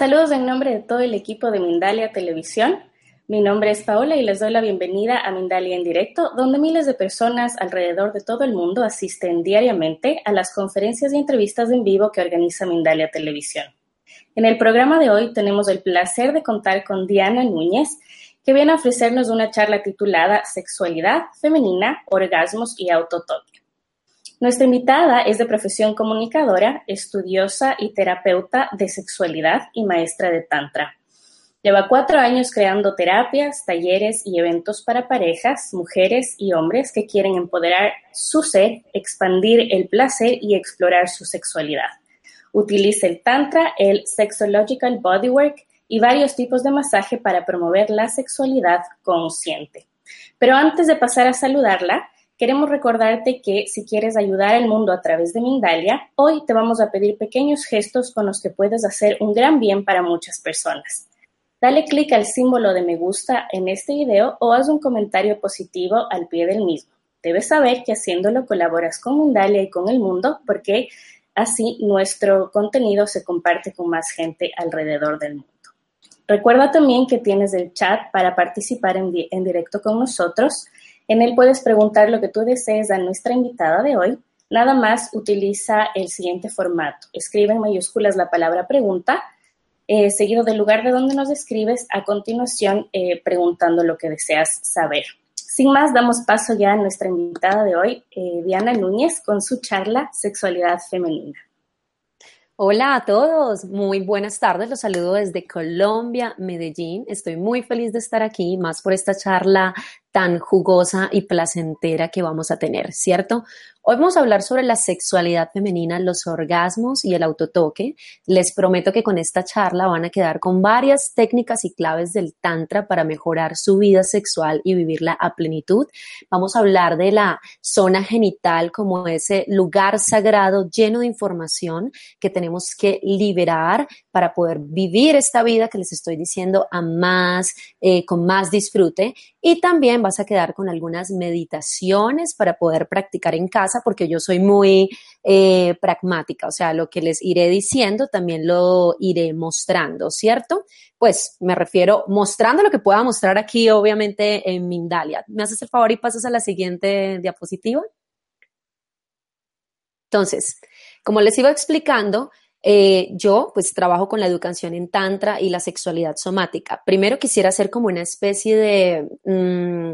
Saludos en nombre de todo el equipo de Mindalia Televisión. Mi nombre es Paola y les doy la bienvenida a Mindalia en directo, donde miles de personas alrededor de todo el mundo asisten diariamente a las conferencias y entrevistas en vivo que organiza Mindalia Televisión. En el programa de hoy tenemos el placer de contar con Diana Núñez, que viene a ofrecernos una charla titulada Sexualidad femenina, orgasmos y autotoque. Nuestra invitada es de profesión comunicadora, estudiosa y terapeuta de sexualidad y maestra de Tantra. Lleva cuatro años creando terapias, talleres y eventos para parejas, mujeres y hombres que quieren empoderar su ser, expandir el placer y explorar su sexualidad. Utiliza el Tantra, el Sexological Bodywork y varios tipos de masaje para promover la sexualidad consciente. Pero antes de pasar a saludarla, queremos recordarte que si quieres ayudar al mundo a través de Mindalia, hoy te vamos a pedir pequeños gestos con los que puedes hacer un gran bien para muchas personas. Dale clic al símbolo de me gusta en este video o haz un comentario positivo al pie del mismo. Debes saber que haciéndolo colaboras con Mindalia y con el mundo porque así nuestro contenido se comparte con más gente alrededor del mundo. Recuerda también que tienes el chat para participar en, en directo con nosotros en él puedes preguntar lo que tú desees a nuestra invitada de hoy. Nada más utiliza el siguiente formato. Escribe en mayúsculas la palabra pregunta, eh, seguido del lugar de donde nos escribes, a continuación eh, preguntando lo que deseas saber. Sin más, damos paso ya a nuestra invitada de hoy, eh, Diana Núñez, con su charla Sexualidad Femenina. Hola a todos, muy buenas tardes, los saludo desde Colombia, Medellín. Estoy muy feliz de estar aquí, más por esta charla tan jugosa y placentera que vamos a tener, ¿cierto? Hoy vamos a hablar sobre la sexualidad femenina, los orgasmos y el autotoque. Les prometo que con esta charla van a quedar con varias técnicas y claves del Tantra para mejorar su vida sexual y vivirla a plenitud. Vamos a hablar de la zona genital como ese lugar sagrado lleno de información que tenemos que liberar para poder vivir esta vida que les estoy diciendo a más, eh, con más disfrute. Y también vas a quedar con algunas meditaciones para poder practicar en casa porque yo soy muy eh, pragmática, o sea, lo que les iré diciendo también lo iré mostrando, ¿cierto? Pues me refiero mostrando lo que pueda mostrar aquí, obviamente, en Mindalia. ¿Me haces el favor y pasas a la siguiente diapositiva? Entonces, como les iba explicando, eh, yo pues trabajo con la educación en Tantra y la sexualidad somática. Primero quisiera hacer como una especie de... Mm,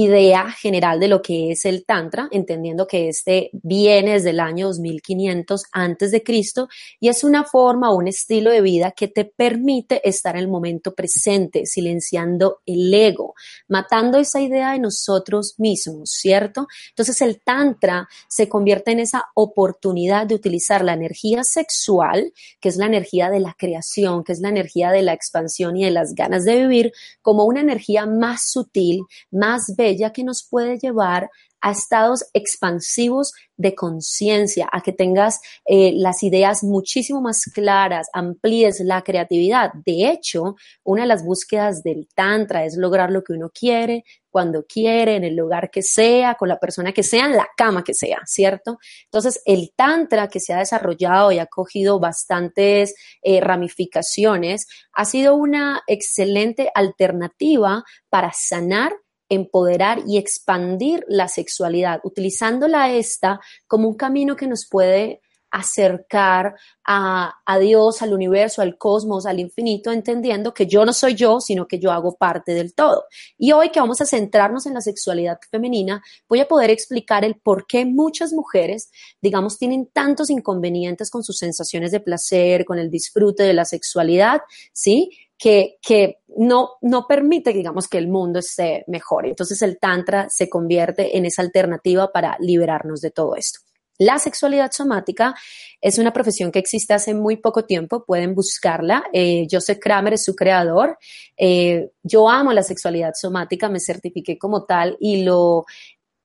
idea general de lo que es el Tantra, entendiendo que este viene desde el año 2500 antes de Cristo y es una forma o un estilo de vida que te permite estar en el momento presente, silenciando el ego, matando esa idea de nosotros mismos, ¿cierto? Entonces el Tantra se convierte en esa oportunidad de utilizar la energía sexual, que es la energía de la creación, que es la energía de la expansión y de las ganas de vivir, como una energía más sutil, más bella que nos puede llevar a estados expansivos de conciencia, a que tengas eh, las ideas muchísimo más claras, amplíes la creatividad. De hecho, una de las búsquedas del Tantra es lograr lo que uno quiere, cuando quiere, en el lugar que sea, con la persona que sea, en la cama que sea, ¿cierto? Entonces, el Tantra que se ha desarrollado y ha cogido bastantes eh, ramificaciones, ha sido una excelente alternativa para sanar empoderar y expandir la sexualidad, utilizándola esta como un camino que nos puede acercar a, Dios, al universo, al cosmos, al infinito, entendiendo que yo no soy yo, sino que yo hago parte del todo. Y hoy que vamos a centrarnos en la sexualidad femenina, voy a poder explicar el por qué muchas mujeres, digamos, tienen tantos inconvenientes con sus sensaciones de placer, con el disfrute de la sexualidad, ¿sí? Que, que no, no permite, digamos, que el mundo esté mejor. Entonces el Tantra se convierte en esa alternativa para liberarnos de todo esto. La sexualidad somática es una profesión que existe hace muy poco tiempo, pueden buscarla. Eh, Joseph Kramer es su creador. Eh, yo amo la sexualidad somática, me certifiqué como tal y lo,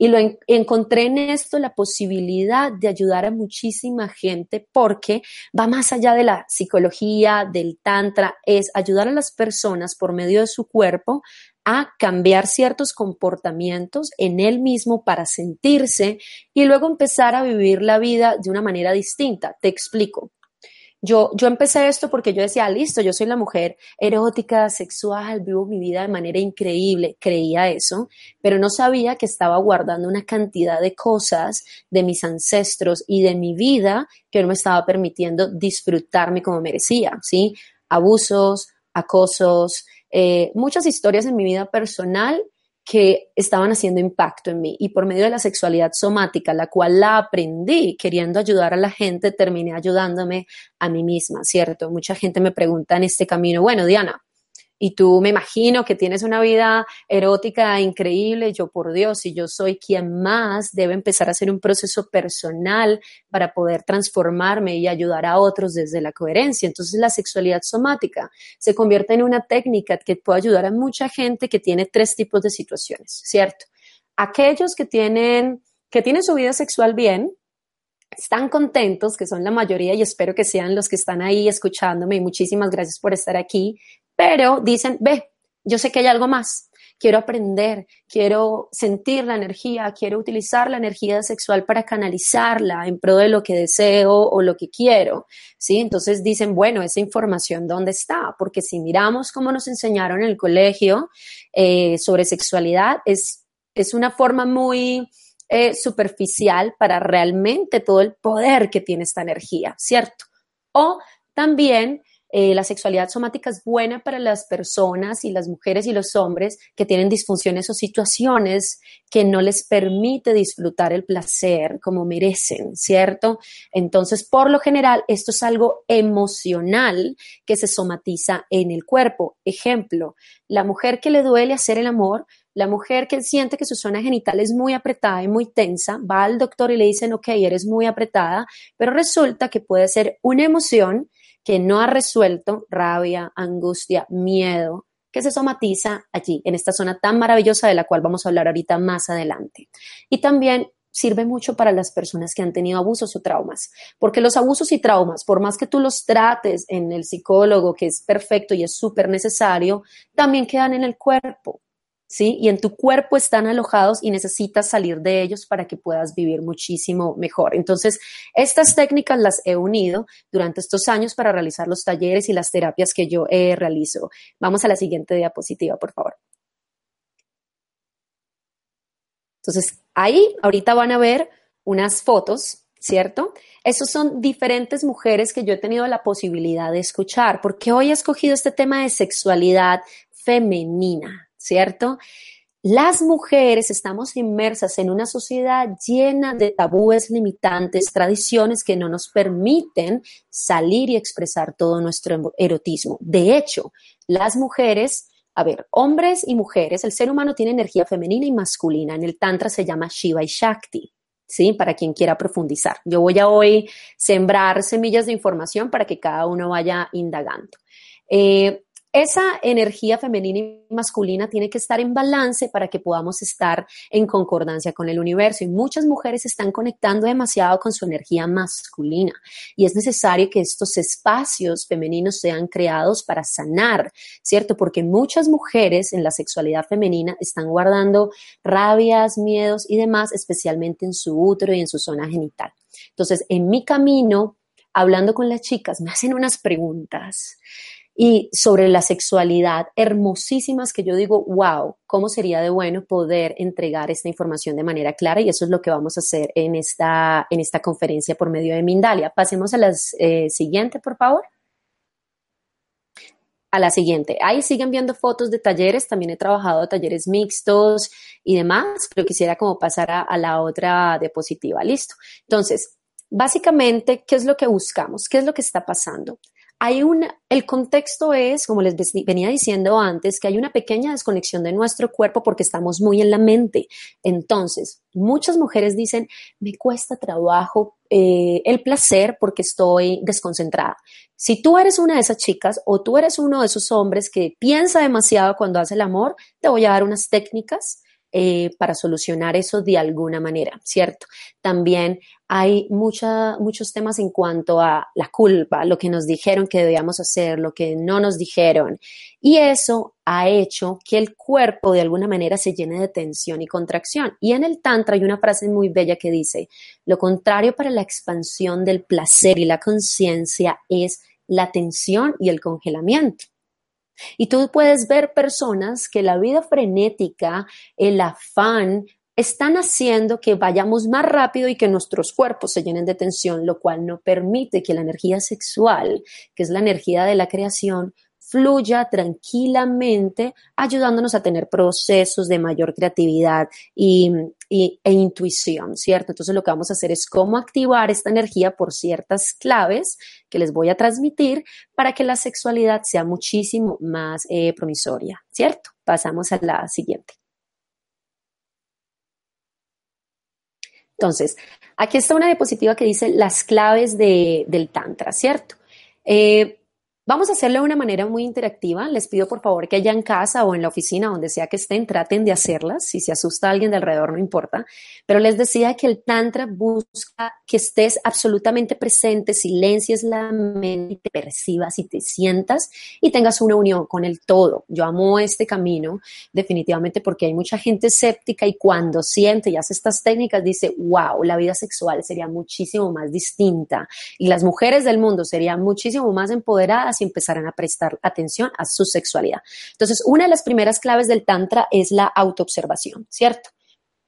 y lo encontré en esto la posibilidad de ayudar a muchísima gente porque va más allá de la psicología, del tantra, es ayudar a las personas por medio de su cuerpo a cambiar ciertos comportamientos en él mismo para sentirse y luego empezar a vivir la vida de una manera distinta. Te explico. Yo, yo empecé esto porque yo decía, listo, yo soy la mujer erótica, sexual, vivo mi vida de manera increíble, creía eso, pero no sabía que estaba guardando una cantidad de cosas de mis ancestros y de mi vida que no me estaba permitiendo disfrutarme como merecía, ¿sí? Abusos, acosos, eh, muchas historias en mi vida personal que estaban haciendo impacto en mí y por medio de la sexualidad somática, la cual la aprendí queriendo ayudar a la gente, terminé ayudándome a mí misma, ¿cierto? Mucha gente me pregunta en este camino, bueno, Diana, y tú me imagino que tienes una vida erótica increíble, yo por Dios, y yo soy quien más debe empezar a hacer un proceso personal para poder transformarme y ayudar a otros desde la coherencia. Entonces la sexualidad somática se convierte en una técnica que puede ayudar a mucha gente que tiene tres tipos de situaciones, ¿cierto? Aquellos que tienen, que tienen su vida sexual bien, están contentos, que son la mayoría y espero que sean los que están ahí escuchándome y muchísimas gracias por estar aquí, pero dicen, ve, yo sé que hay algo más, quiero aprender, quiero sentir la energía, quiero utilizar la energía sexual para canalizarla en pro de lo que deseo o lo que quiero, ¿sí? Entonces dicen, bueno, esa información, ¿dónde está? Porque si miramos cómo nos enseñaron en el colegio eh, sobre sexualidad, es, es una forma muy eh, superficial para realmente todo el poder que tiene esta energía, ¿cierto? O también eh, la sexualidad somática es buena para las personas y las mujeres y los hombres que tienen disfunciones o situaciones que no les permite disfrutar el placer como merecen, ¿cierto? Entonces, por lo general, esto es algo emocional que se somatiza en el cuerpo. Ejemplo, la mujer que le duele hacer el amor, la mujer que siente que su zona genital es muy apretada y muy tensa, va al doctor y le dicen, ok, eres muy apretada, pero resulta que puede ser una emoción que no ha resuelto, rabia, angustia, miedo, que se somatiza allí, en esta zona tan maravillosa de la cual vamos a hablar ahorita más adelante. Y también sirve mucho para las personas que han tenido abusos o traumas, porque los abusos y traumas, por más que tú los trates en el psicólogo, que es perfecto y es súper necesario, también quedan en el cuerpo. ¿Sí? Y en tu cuerpo están alojados y necesitas salir de ellos para que puedas vivir muchísimo mejor. Entonces, estas técnicas las he unido durante estos años para realizar los talleres y las terapias que yo eh, realizo. Vamos a la siguiente diapositiva, por favor. Entonces, ahí ahorita van a ver unas fotos, ¿cierto? Esas son diferentes mujeres que yo he tenido la posibilidad de escuchar, porque hoy he escogido este tema de sexualidad femenina. ¿Cierto? Las mujeres estamos inmersas en una sociedad llena de tabúes limitantes, tradiciones que no nos permiten salir y expresar todo nuestro erotismo. De hecho, las mujeres, a ver, hombres y mujeres, el ser humano tiene energía femenina y masculina. En el Tantra se llama Shiva y Shakti. ¿Sí? Para quien quiera profundizar. Yo voy a hoy sembrar semillas de información para que cada uno vaya indagando. Eh, esa energía femenina y masculina tiene que estar en balance para que podamos estar en concordancia con el universo. Y muchas mujeres están conectando demasiado con su energía masculina. Y es necesario que estos espacios femeninos sean creados para sanar, ¿cierto? Porque muchas mujeres en la sexualidad femenina están guardando rabias, miedos y demás, especialmente en su útero y en su zona genital. Entonces, en mi camino, hablando con las chicas, me hacen unas preguntas y sobre la sexualidad hermosísimas que yo digo, wow, cómo sería de bueno poder entregar esta información de manera clara y eso es lo que vamos a hacer en esta, en esta conferencia por medio de Mindalia. Pasemos a la eh, siguiente, por favor. A la siguiente. Ahí siguen viendo fotos de talleres, también he trabajado talleres mixtos y demás, pero quisiera como pasar a, a la otra diapositiva. Listo. Entonces, básicamente, ¿qué es lo que buscamos? ¿Qué es lo que está pasando? Hay el contexto es, como les venía diciendo antes, que hay una pequeña desconexión de nuestro cuerpo porque estamos muy en la mente. Entonces, muchas mujeres dicen, me cuesta trabajo eh, el placer porque estoy desconcentrada. Si tú eres una de esas chicas o tú eres uno de esos hombres que piensa demasiado cuando hace el amor, te voy a dar unas técnicas eh, para solucionar eso de alguna manera, ¿cierto? También hay muchos temas en cuanto a la culpa, lo que nos dijeron que debíamos hacer, lo que no nos dijeron. Y eso ha hecho que el cuerpo de alguna manera se llene de tensión y contracción. Y en el Tantra hay una frase muy bella que dice, lo contrario para la expansión del placer y la conciencia es la tensión y el congelamiento. Y tú puedes ver personas que la vida frenética, el afán, están haciendo que vayamos más rápido y que nuestros cuerpos se llenen de tensión, lo cual no permite que la energía sexual, que es la energía de la creación, fluya tranquilamente, ayudándonos a tener procesos de mayor creatividad y, e intuición, ¿cierto? Entonces lo que vamos a hacer es cómo activar esta energía por ciertas claves que les voy a transmitir para que la sexualidad sea muchísimo más eh, promisoria, ¿cierto? Pasamos a la siguiente. Entonces, aquí está una diapositiva que dice las claves del Tantra, ¿cierto? Eh, Vamos a hacerlo de una manera muy interactiva. Les pido por favor que allá en casa o en la oficina, donde sea que estén, traten de hacerlas. Si se asusta alguien de alrededor, no importa. Pero les decía que el Tantra busca que estés absolutamente presente, silencies la mente, te percibas y te sientas y tengas una unión con el todo. Yo amo este camino definitivamente porque hay mucha gente escéptica y cuando siente y hace estas técnicas dice, wow, la vida sexual sería muchísimo más distinta y las mujeres del mundo serían muchísimo más empoderadas y empezarán a prestar atención a su sexualidad. Entonces, una de las primeras claves del Tantra es la autoobservación, ¿cierto?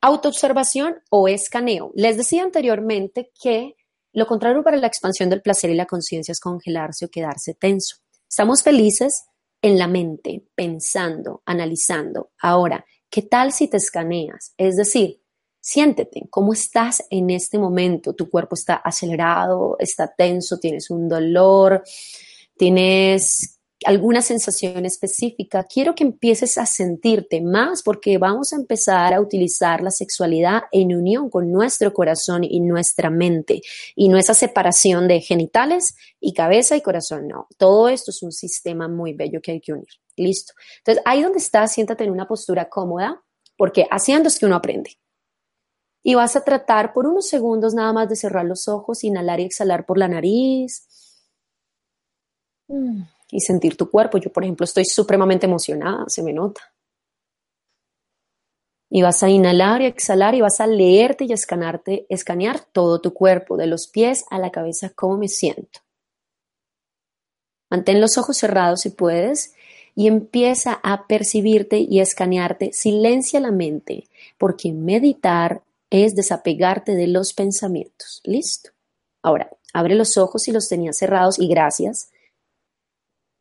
Autoobservación o escaneo. Les decía anteriormente que lo contrario para la expansión del placer y la conciencia es congelarse o quedarse tenso. Estamos felices en la mente, pensando, analizando. Ahora, ¿qué tal si te escaneas? Es decir, siéntete, ¿cómo estás en este momento? Tu cuerpo está acelerado, está tenso, tienes un dolor, tienes alguna sensación específica, quiero que empieces a sentirte más porque vamos a empezar a utilizar la sexualidad en unión con nuestro corazón y nuestra mente y no esa separación de genitales y cabeza y corazón, no. Todo esto es un sistema muy bello que hay que unir. Listo. Entonces, ahí donde estás, siéntate en una postura cómoda porque haciendo es que uno aprende. Y vas a tratar por unos segundos nada más de cerrar los ojos, inhalar y exhalar por la nariz y sentir tu cuerpo. Yo, por ejemplo, estoy supremamente emocionada, se me nota. Y vas a inhalar y exhalar y vas a leerte y escanearte, escanear todo tu cuerpo, de los pies a la cabeza, cómo me siento. Mantén los ojos cerrados si puedes y empieza a percibirte y escanearte. Silencia la mente, porque meditar es desapegarte de los pensamientos. ¿Listo? Ahora, abre los ojos si los tenías cerrados y gracias.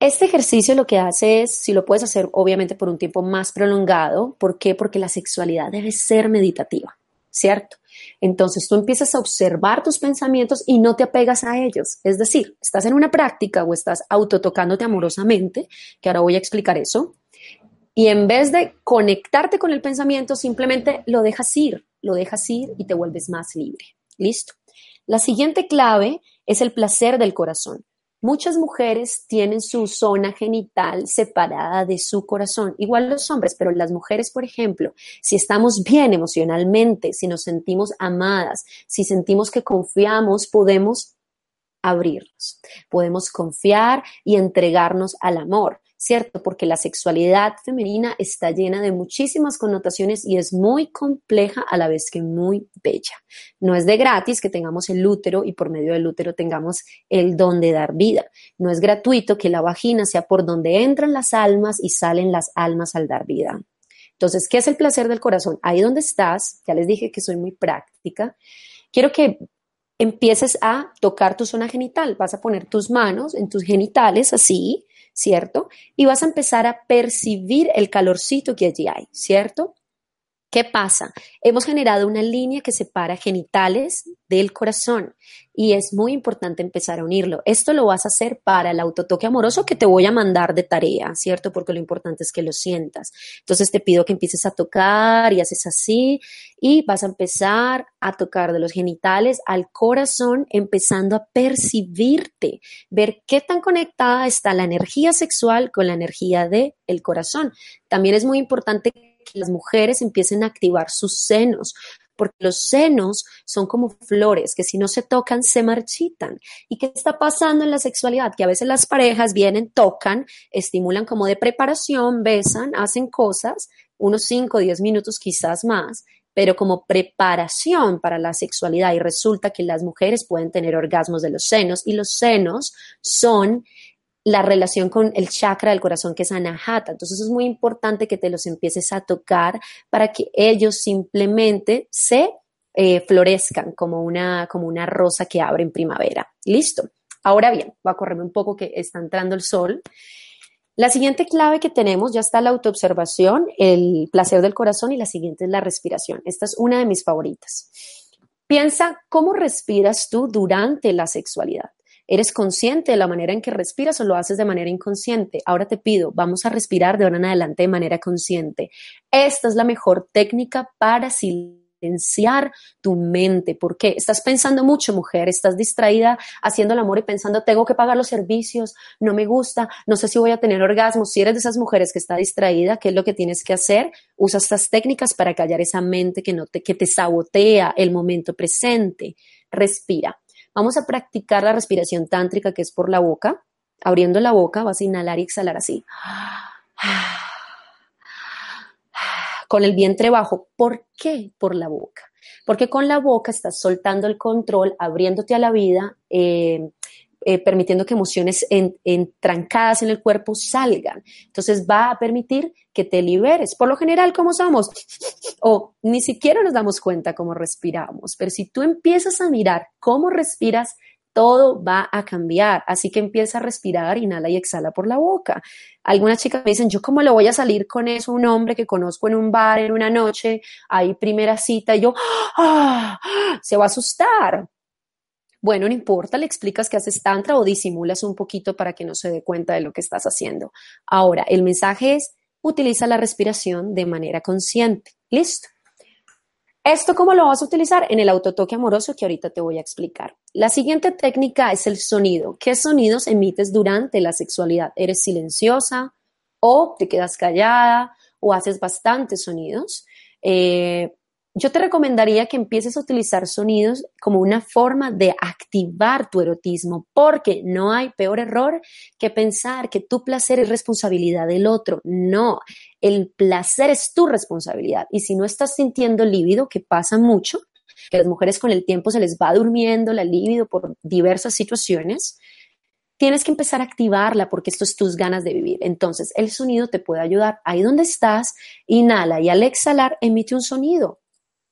Este ejercicio lo que hace es, si lo puedes hacer obviamente por un tiempo más prolongado, ¿por qué? Porque la sexualidad debe ser meditativa, ¿cierto? Entonces tú empiezas a observar tus pensamientos y no te apegas a ellos. Es decir, estás en una práctica o estás autotocándote amorosamente, que ahora voy a explicar eso, y en vez de conectarte con el pensamiento, simplemente lo dejas ir, lo dejas ir y te vuelves más libre. Listo. La siguiente clave es el placer del corazón. Muchas mujeres tienen su zona genital separada de su corazón, igual los hombres, pero las mujeres, por ejemplo, si estamos bien emocionalmente, si nos sentimos amadas, si sentimos que confiamos, podemos abrirnos, podemos confiar y entregarnos al amor. ¿Cierto? Porque la sexualidad femenina está llena de muchísimas connotaciones y es muy compleja a la vez que muy bella. No es de gratis que tengamos el útero y por medio del útero tengamos el don de dar vida. No es gratuito que la vagina sea por donde entran las almas y salen las almas al dar vida. Entonces, ¿qué es el placer del corazón? Ahí donde estás, ya les dije que soy muy práctica, quiero que empieces a tocar tu zona genital. Vas a poner tus manos en tus genitales así, ¿cierto? Y vas a empezar a percibir el calorcito que allí hay, ¿cierto? ¿Qué pasa? Hemos generado una línea que separa genitales del corazón y es muy importante empezar a unirlo. Esto lo vas a hacer para el autotoque amoroso que te voy a mandar de tarea, ¿cierto? Porque lo importante es que lo sientas. Entonces te pido que empieces a tocar y haces así y vas a empezar a tocar de los genitales al corazón, empezando a percibirte, ver qué tan conectada está la energía sexual con la energía del el corazón. También es muy importante que las mujeres empiecen a activar sus senos, porque los senos son como flores que si no se tocan se marchitan. ¿Y qué está pasando en la sexualidad? Que a veces las parejas vienen, tocan, estimulan como de preparación, besan, hacen cosas, unos 5 o 10 minutos quizás más, pero como preparación para la sexualidad y resulta que las mujeres pueden tener orgasmos de los senos y los senos son la relación con el chakra del corazón que es anahata. Entonces es muy importante que te los empieces a tocar para que ellos simplemente se eh, florezcan como una, como una rosa que abre en primavera. Listo. Ahora bien, voy a correrme un poco que está entrando el sol. La siguiente clave que tenemos ya está la autoobservación, el placer del corazón y la siguiente es la respiración. Esta es una de mis favoritas. Piensa cómo respiras tú durante la sexualidad. ¿Eres consciente de la manera en que respiras o lo haces de manera inconsciente? Ahora te pido, vamos a respirar de ahora en adelante de manera consciente. Esta es la mejor técnica para silenciar tu mente. ¿Por qué? Estás pensando mucho, mujer, estás distraída haciendo el amor y pensando, tengo que pagar los servicios, no me gusta, no sé si voy a tener orgasmos. Si eres de esas mujeres que está distraída, ¿qué es lo que tienes que hacer? Usa estas técnicas para callar esa mente que, no te, que te sabotea el momento presente. Respira. Vamos a practicar la respiración tántrica que es por la boca. Abriendo la boca vas a inhalar y exhalar así. Con el vientre bajo. ¿Por qué por la boca? Porque con la boca estás soltando el control, abriéndote a la vida, eh, eh, permitiendo que emociones entrancadas en el cuerpo salgan. Entonces va a permitir que te liberes. Por lo general, ¿cómo somos? O ni siquiera nos damos cuenta cómo respiramos. Pero si tú empiezas a mirar cómo respiras, todo va a cambiar. Así que empieza a respirar, inhala y exhala por la boca. Algunas chicas me dicen, ¿yo cómo le voy a salir con eso un hombre que conozco en un bar en una noche? Hay primera cita y yo, ¡ah! Se va a asustar. Bueno, no importa, le explicas que haces tantra o disimulas un poquito para que no se dé cuenta de lo que estás haciendo. Ahora, el mensaje es, utiliza la respiración de manera consciente. Listo. ¿Esto cómo lo vas a utilizar? En el autotoque amoroso que ahorita te voy a explicar. La siguiente técnica es el sonido. ¿Qué sonidos emites durante la sexualidad? ¿Eres silenciosa o te quedas callada o haces bastantes sonidos? Eh, yo te recomendaría que empieces a utilizar sonidos como una forma de activar tu erotismo, porque no hay peor error que pensar que tu placer es responsabilidad del otro. No, el placer es tu responsabilidad. Y si no estás sintiendo lívido, que pasa mucho, que a las mujeres con el tiempo se les va durmiendo la líbido por diversas situaciones, tienes que empezar a activarla porque esto es tus ganas de vivir. Entonces, el sonido te puede ayudar. Ahí donde estás, inhala y al exhalar emite un sonido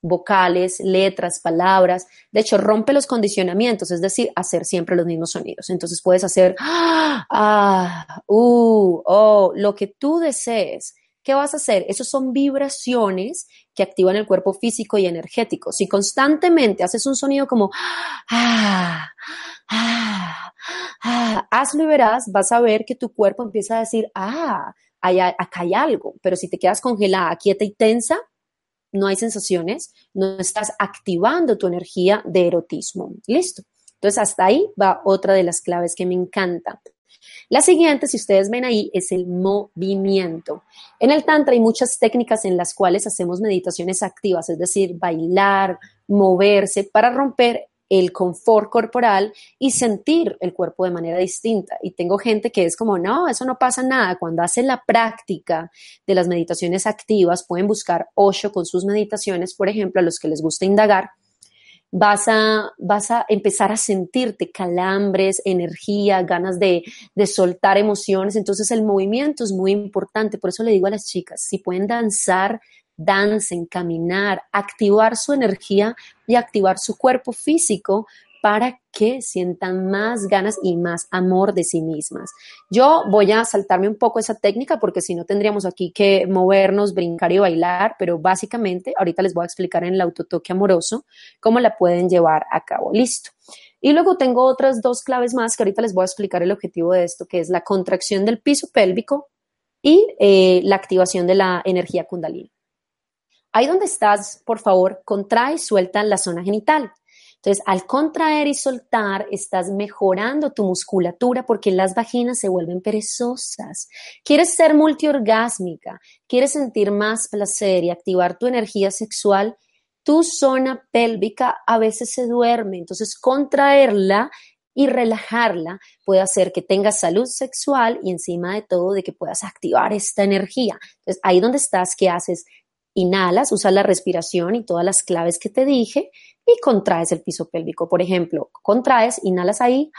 vocales, letras, palabras. De hecho, rompe los condicionamientos, es decir, hacer siempre los mismos sonidos. Entonces puedes hacer, ah, uh, oh, lo que tú desees. ¿Qué vas a hacer? Esos son vibraciones que activan el cuerpo físico y energético. Si constantemente haces un sonido como, ah, ah, ah, hazlo y verás, vas a ver que tu cuerpo empieza a decir, ah, acá hay algo. Pero si te quedas congelada, quieta y tensa, no hay sensaciones, no estás activando tu energía de erotismo. Listo. Entonces, hasta ahí va otra de las claves que me encanta. La siguiente, si ustedes ven ahí, es el movimiento. En el Tantra hay muchas técnicas en las cuales hacemos meditaciones activas, es decir, bailar, moverse para romper el confort corporal y sentir el cuerpo de manera distinta. Y tengo gente que es como, no, eso no pasa nada. Cuando hacen la práctica de las meditaciones activas, pueden buscar Osho con sus meditaciones, por ejemplo, a los que les gusta indagar vas a, vas a empezar a sentirte calambres, energía, ganas de, de, soltar emociones. Entonces el movimiento es muy importante. Por eso le digo a las chicas, si pueden danzar, dancen, caminar, activar su energía y activar su cuerpo físico para que sientan más ganas y más amor de sí mismas. Yo voy a saltarme un poco esa técnica porque si no tendríamos aquí que movernos, brincar y bailar, pero básicamente ahorita les voy a explicar en el autotoque amoroso cómo la pueden llevar a cabo. Listo. Y luego tengo otras dos claves más que ahorita les voy a explicar el objetivo de esto, que es la contracción del piso pélvico y eh, la activación de la energía kundalini. Ahí donde estás, por favor, contrae y suelta la zona genital. Entonces, al contraer y soltar, estás mejorando tu musculatura porque las vaginas se vuelven perezosas. Quieres ser multiorgásmica, quieres sentir más placer y activar tu energía sexual, tu zona pélvica a veces se duerme. Entonces, contraerla y relajarla puede hacer que tengas salud sexual y encima de todo de que puedas activar esta energía. Entonces, ahí donde estás, ¿qué haces? Inhalas, usas la respiración y todas las claves que te dije y contraes el piso pélvico. Por ejemplo, contraes, inhalas ahí,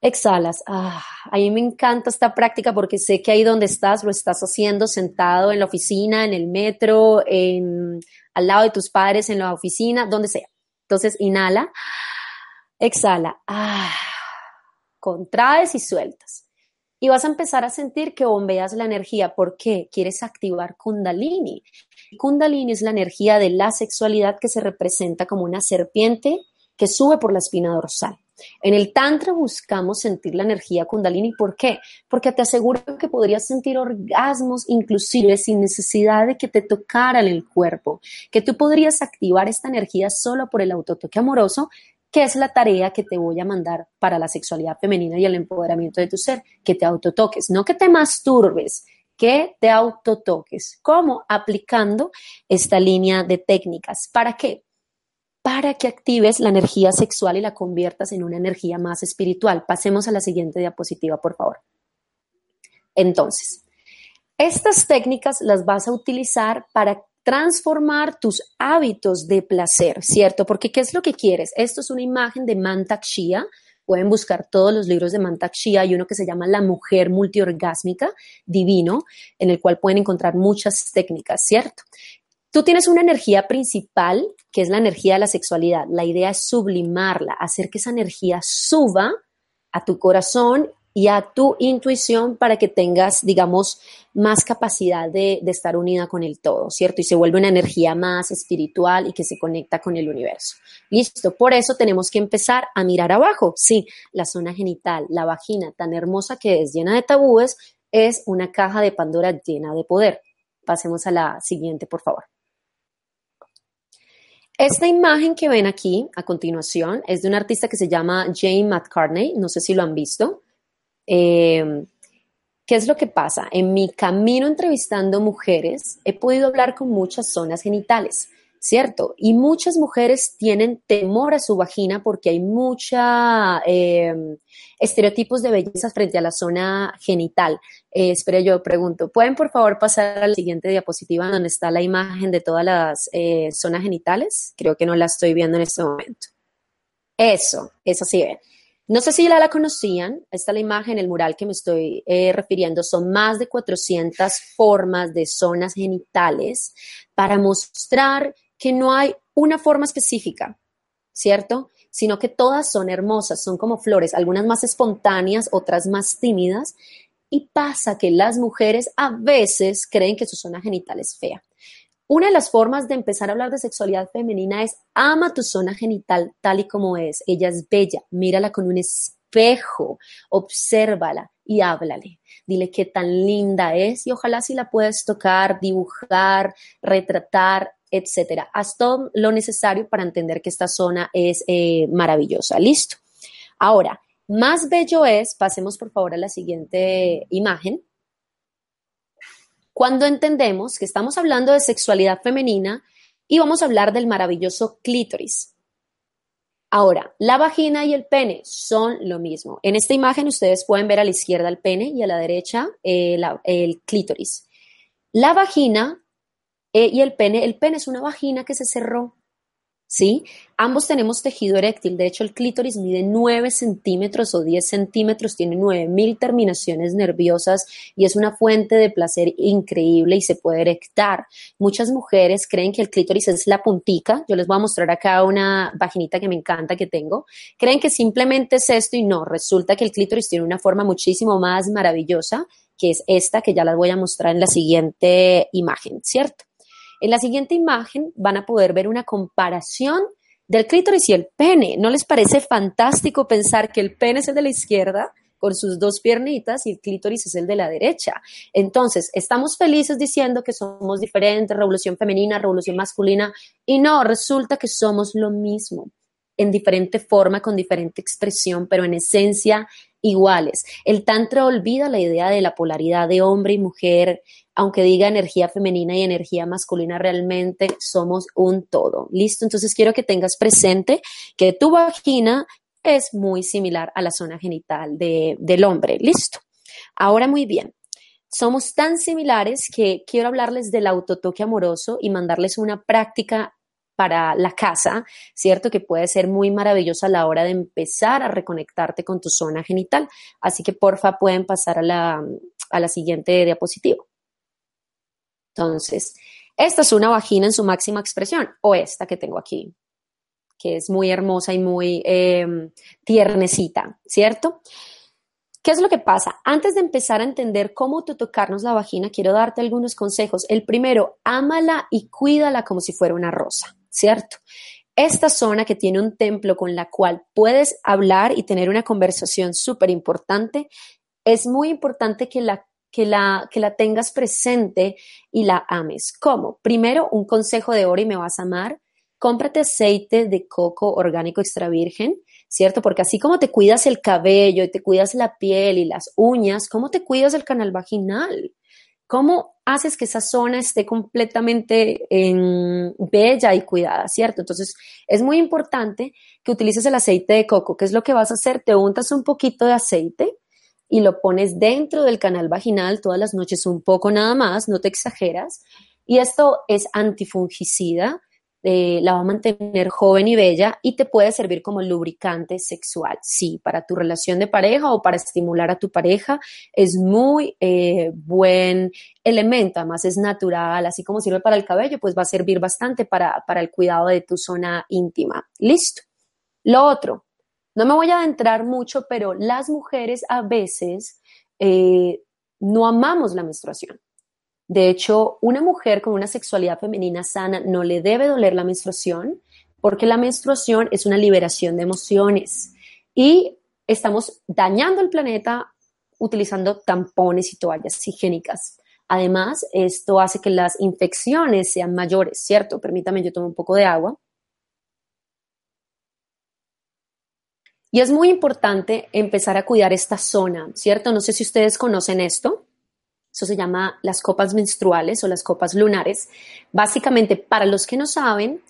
exhalas. Ah, a mí me encanta esta práctica porque sé que ahí donde estás lo estás haciendo sentado en la oficina, en el metro, en, al lado de tus padres, en la oficina, donde sea. Entonces, inhala, exhala, ah, contraes y sueltas. Y vas a empezar a sentir que bombeas la energía. ¿Por qué? Quieres activar Kundalini. Kundalini es la energía de la sexualidad que se representa como una serpiente que sube por la espina dorsal. En el Tantra buscamos sentir la energía Kundalini. ¿Por qué? Porque te aseguro que podrías sentir orgasmos inclusive sin necesidad de que te tocaran el cuerpo, que tú podrías activar esta energía solo por el autotoque amoroso, que es la tarea que te voy a mandar para la sexualidad femenina y el empoderamiento de tu ser, que te autotoques, no que te masturbes, que te autotoques. ¿Cómo? Aplicando esta línea de técnicas. ¿Para qué? Para que actives la energía sexual y la conviertas en una energía más espiritual. Pasemos a la siguiente diapositiva, por favor. Entonces, estas técnicas las vas a utilizar para transformar tus hábitos de placer, ¿cierto? Porque ¿qué es lo que quieres? Esto es una imagen de Mantak Shia, Pueden buscar todos los libros de Mantak Shia. Hay uno que se llama La mujer multiorgásmica, divino, en el cual pueden encontrar muchas técnicas, ¿cierto? Tú tienes una energía principal, que es la energía de la sexualidad. La idea es sublimarla, hacer que esa energía suba a tu corazón y a tu intuición para que tengas, digamos, más capacidad de, estar unida con el todo, ¿cierto? Y se vuelve una energía más espiritual y que se conecta con el universo. Listo, por eso tenemos que empezar a mirar abajo. Sí, la zona genital, la vagina tan hermosa que es llena de tabúes, es una caja de Pandora llena de poder. Pasemos a la siguiente, por favor. Esta imagen que ven aquí a continuación es de un artista que se llama Jane McCartney, no sé si lo han visto. Eh, ¿Qué es lo que pasa? En mi camino entrevistando mujeres, he podido hablar con muchas zonas genitales, ¿cierto? Y muchas mujeres tienen temor a su vagina porque hay muchos em, estereotipos de belleza frente a la zona genital. Eh, espero yo pregunto, ¿pueden por favor pasar a la siguiente diapositiva donde está la imagen de todas las eh, zonas genitales? Creo que no la estoy viendo en este momento. Eso, eso sí. No sé si la, la conocían, esta es la imagen, el mural que me estoy eh, refiriendo, son más de 400 formas de zonas genitales para mostrar que no hay una forma específica, ¿cierto? Sino que todas son hermosas, son como flores, algunas más espontáneas, otras más tímidas, y pasa que las mujeres a veces creen que su zona genital es fea. Una de las formas de empezar a hablar de sexualidad femenina es ama tu zona genital tal y como es. Ella es bella, mírala con un espejo, obsérvala y háblale. Dile qué tan linda es y ojalá si la puedes tocar, dibujar, retratar, etcétera. Haz todo lo necesario para entender que esta zona es eh, maravillosa. Listo. Ahora, más bello es, pasemos por favor a la siguiente imagen cuando entendemos que estamos hablando de sexualidad femenina y vamos a hablar del maravilloso clítoris. Ahora, la vagina y el pene son lo mismo. En esta imagen ustedes pueden ver a la izquierda el pene y a la derecha eh, el clítoris. La vagina eh, y el pene, el pene es una vagina que se cerró, ¿sí? Ambos tenemos tejido eréctil, de hecho el clítoris mide 9 centímetros o 10 centímetros, tiene 9000 terminaciones nerviosas y es una fuente de placer increíble y se puede erectar. Muchas mujeres creen que el clítoris es la puntica, yo les voy a mostrar acá una vaginita que me encanta que tengo, creen que simplemente es esto y no, resulta que el clítoris tiene una forma muchísimo más maravillosa que es esta que ya las voy a mostrar en la siguiente imagen, ¿cierto? En la siguiente imagen van a poder ver una comparación del clítoris y el pene. ¿No les parece fantástico pensar que el pene es el de la izquierda con sus dos piernitas y el clítoris es el de la derecha? Entonces, estamos felices diciendo que somos diferentes, revolución femenina, revolución masculina, y no, resulta que somos lo mismo en diferente forma, con diferente expresión, pero en esencia iguales. El Tantra olvida la idea de la polaridad de hombre y mujer, aunque diga energía femenina y energía masculina, realmente somos un todo. ¿Listo? Entonces quiero que tengas presente que tu vagina es muy similar a la zona genital del hombre. ¿Listo? Ahora muy bien. Somos tan similares que quiero hablarles del autotoque amoroso y mandarles una práctica para la casa, ¿cierto? Que puede ser muy maravillosa a la hora de empezar a reconectarte con tu zona genital. Así que porfa pueden pasar a la, a la siguiente diapositiva. Entonces, esta es una vagina en su máxima expresión, o esta que tengo aquí, que es muy hermosa y muy eh, tiernecita, ¿cierto? ¿Qué es lo que pasa? Antes de empezar a entender cómo tocarnos la vagina, quiero darte algunos consejos. El primero, ámala y cuídala como si fuera una rosa, ¿cierto? Esta zona que tiene un templo con la cual puedes hablar y tener una conversación súper importante, es muy importante que la que la, que la tengas presente y la ames. ¿Cómo? Primero, un consejo de oro y me vas a amar. Cómprate aceite de coco orgánico extra virgen, ¿cierto? Porque así como te cuidas el cabello y te cuidas la piel y las uñas, ¿cómo te cuidas el canal vaginal? ¿Cómo haces que esa zona esté completamente en bella y cuidada, ¿cierto? Entonces, es muy importante que utilices el aceite de coco. ¿Qué es lo que vas a hacer? Te untas un poquito de aceite, y lo pones dentro del canal vaginal todas las noches, un poco nada más, no te exageras. Y esto es antifungicida, eh, la va a mantener joven y bella y te puede servir como lubricante sexual. Sí, para tu relación de pareja o para estimular a tu pareja es muy eh, buen elemento, además es natural, así como sirve para el cabello, pues va a servir bastante para, para el cuidado de tu zona íntima. Listo. Lo otro, no me voy a adentrar mucho, pero las mujeres a veces eh, no amamos la menstruación. De hecho, una mujer con una sexualidad femenina sana no le debe doler la menstruación porque la menstruación es una liberación de emociones y estamos dañando el planeta utilizando tampones y toallas higiénicas. Además, esto hace que las infecciones sean mayores, ¿cierto? Permítame, yo tomo un poco de agua. Y es muy importante empezar a cuidar esta zona, ¿cierto? No sé si ustedes conocen esto. Eso se llama las copas menstruales o las copas lunares. Básicamente, para los que no saben,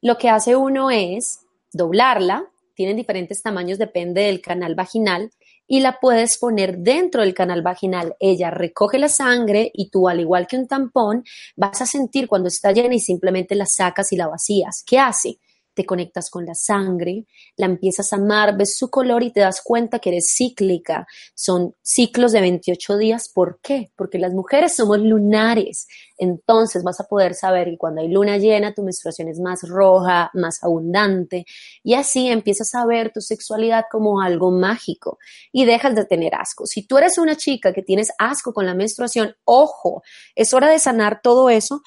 lo que hace uno es doblarla, tienen diferentes tamaños, depende del canal vaginal, y la puedes poner dentro del canal vaginal. Ella recoge la sangre y tú, al igual que un tampón, vas a sentir cuando está llena y simplemente la sacas y la vacías. ¿Qué hace? Te conectas con la sangre, la empiezas a amar, ves su color y te das cuenta que eres cíclica. Son ciclos de 28 días. ¿Por qué? Porque las mujeres somos lunares. Entonces vas a poder saber que cuando hay luna llena, tu menstruación es más roja, más abundante. Y así empiezas a ver tu sexualidad como algo mágico y dejas de tener asco. Si tú eres una chica que tienes asco con la menstruación, ojo, es hora de sanar todo eso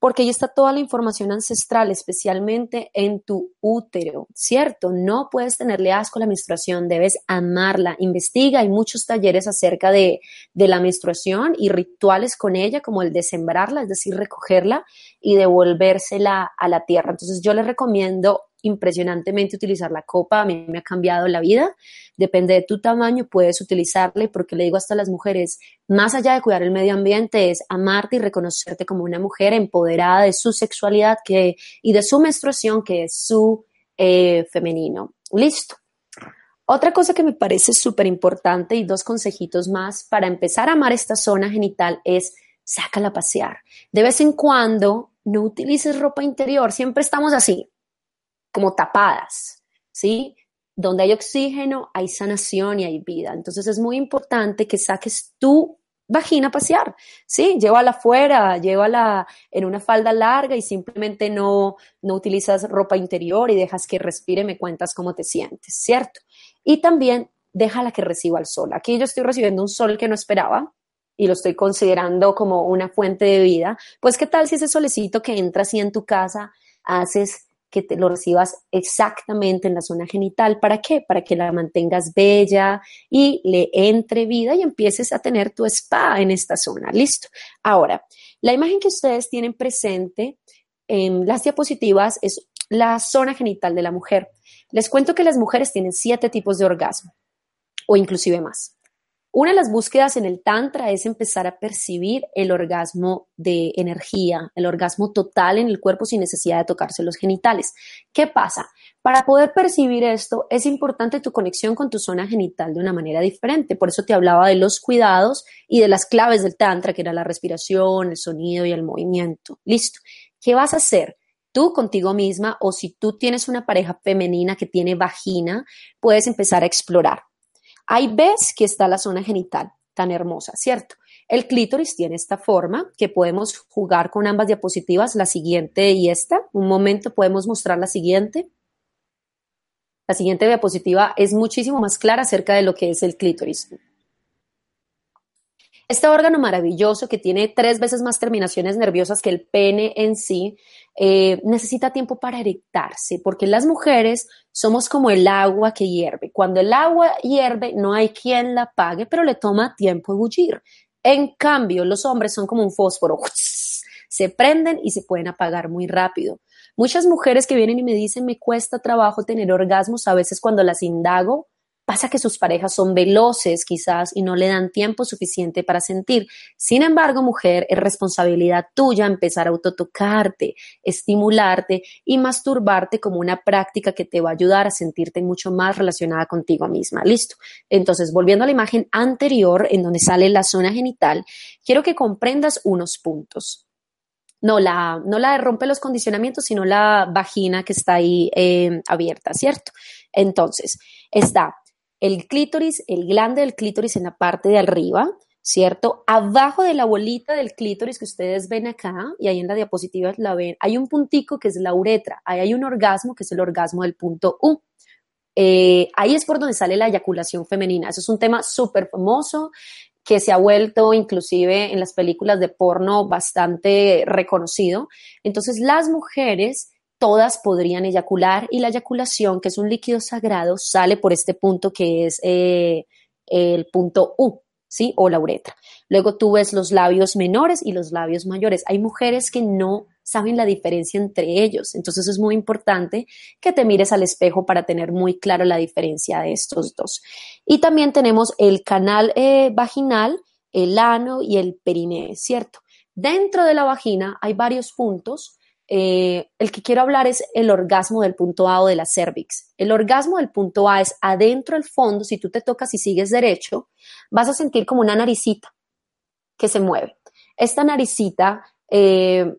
porque ahí está toda la información ancestral, especialmente en tu útero, ¿cierto? No puedes tenerle asco a la menstruación, debes amarla. Investiga, hay muchos talleres acerca de, de la menstruación y rituales con ella, como el de sembrarla, es decir, recogerla y devolvérsela a la tierra. Entonces yo les recomiendo impresionantemente utilizar la copa, a mí me ha cambiado la vida, depende de tu tamaño, puedes utilizarla y porque le digo hasta a las mujeres, más allá de cuidar el medio ambiente, es amarte y reconocerte como una mujer empoderada de su sexualidad que, y de su menstruación, que es su eh, femenino. Listo. Otra cosa que me parece súper importante y dos consejitos más para empezar a amar esta zona genital es sácala a pasear. De vez en cuando no utilices ropa interior, siempre estamos así, como tapadas, ¿sí? Donde hay oxígeno, hay sanación y hay vida. Entonces es muy importante que saques tu vagina a pasear, ¿sí? Llévala afuera, llévala en una falda larga y simplemente no, no utilizas ropa interior y dejas que respire, me cuentas cómo te sientes, ¿cierto? Y también déjala que reciba el sol. Aquí yo estoy recibiendo un sol que no esperaba y lo estoy considerando como una fuente de vida. Pues, ¿qué tal si ese solecito que entra así en tu casa haces que te lo recibas exactamente en la zona genital. ¿Para qué? Para que la mantengas bella y le entre vida y empieces a tener tu spa en esta zona. Listo. Ahora, la imagen que ustedes tienen presente en las diapositivas es la zona genital de la mujer. Les cuento que las mujeres tienen siete tipos de orgasmo o inclusive más. Una de las búsquedas en el Tantra es empezar a percibir el orgasmo de energía, el orgasmo total en el cuerpo sin necesidad de tocarse los genitales. ¿Qué pasa? Para poder percibir esto es importante tu conexión con tu zona genital de una manera diferente. Por eso te hablaba de los cuidados y de las claves del Tantra, que era la respiración, el sonido y el movimiento. Listo. ¿Qué vas a hacer? tú contigo misma o si tú tienes una pareja femenina que tiene vagina, puedes empezar a explorar. Ahí ves que está la zona genital tan hermosa, ¿cierto? El clítoris tiene esta forma que podemos jugar con ambas diapositivas, la siguiente y esta. Un momento podemos mostrar la siguiente. La siguiente diapositiva es muchísimo más clara acerca de lo que es el clítoris. Este órgano maravilloso que tiene tres veces más terminaciones nerviosas que el pene en sí, eh, necesita tiempo para erectarse, porque las mujeres somos como el agua que hierve. Cuando el agua hierve, no hay quien la pague, pero le toma tiempo ebullir. En cambio, los hombres son como un fósforo, se prenden y se pueden apagar muy rápido. Muchas mujeres que vienen y me dicen, me cuesta trabajo tener orgasmos, a veces cuando las indago, Pasa que sus parejas son veloces quizás y no le dan tiempo suficiente para sentir. Sin embargo, mujer, es responsabilidad tuya empezar a autotocarte, estimularte y masturbarte como una práctica que te va a ayudar a sentirte mucho más relacionada contigo misma. Listo. Entonces, volviendo a la imagen anterior en donde sale la zona genital, quiero que comprendas unos puntos no la, no la rompe los condicionamientos, sino la vagina que está ahí eh, abierta, ¿cierto? Entonces, está el clítoris, el glande del clítoris en la parte de arriba, ¿cierto? Abajo de la bolita del clítoris que ustedes ven acá, y ahí en la diapositiva la ven, hay un puntico que es la uretra, ahí hay un orgasmo que es el orgasmo del punto U. Eh, ahí es por donde sale la eyaculación femenina. Eso es un tema súper famoso que se ha vuelto inclusive en las películas de porno bastante reconocido. Entonces las mujeres todas podrían eyacular y la eyaculación, que es un líquido sagrado, sale por este punto que es eh, el punto U, ¿sí? O la uretra. Luego tú ves los labios menores y los labios mayores. Hay mujeres que no saben la diferencia entre ellos, entonces es muy importante que te mires al espejo para tener muy claro la diferencia de estos dos. Y también tenemos el canal eh, vaginal, el ano y el perineo, ¿cierto? Dentro de la vagina hay varios puntos eh, el que quiero hablar es el orgasmo del punto A o de la cervix. El orgasmo del punto A es adentro del fondo, si tú te tocas y sigues derecho, vas a sentir como una naricita que se mueve. Esta naricita eh,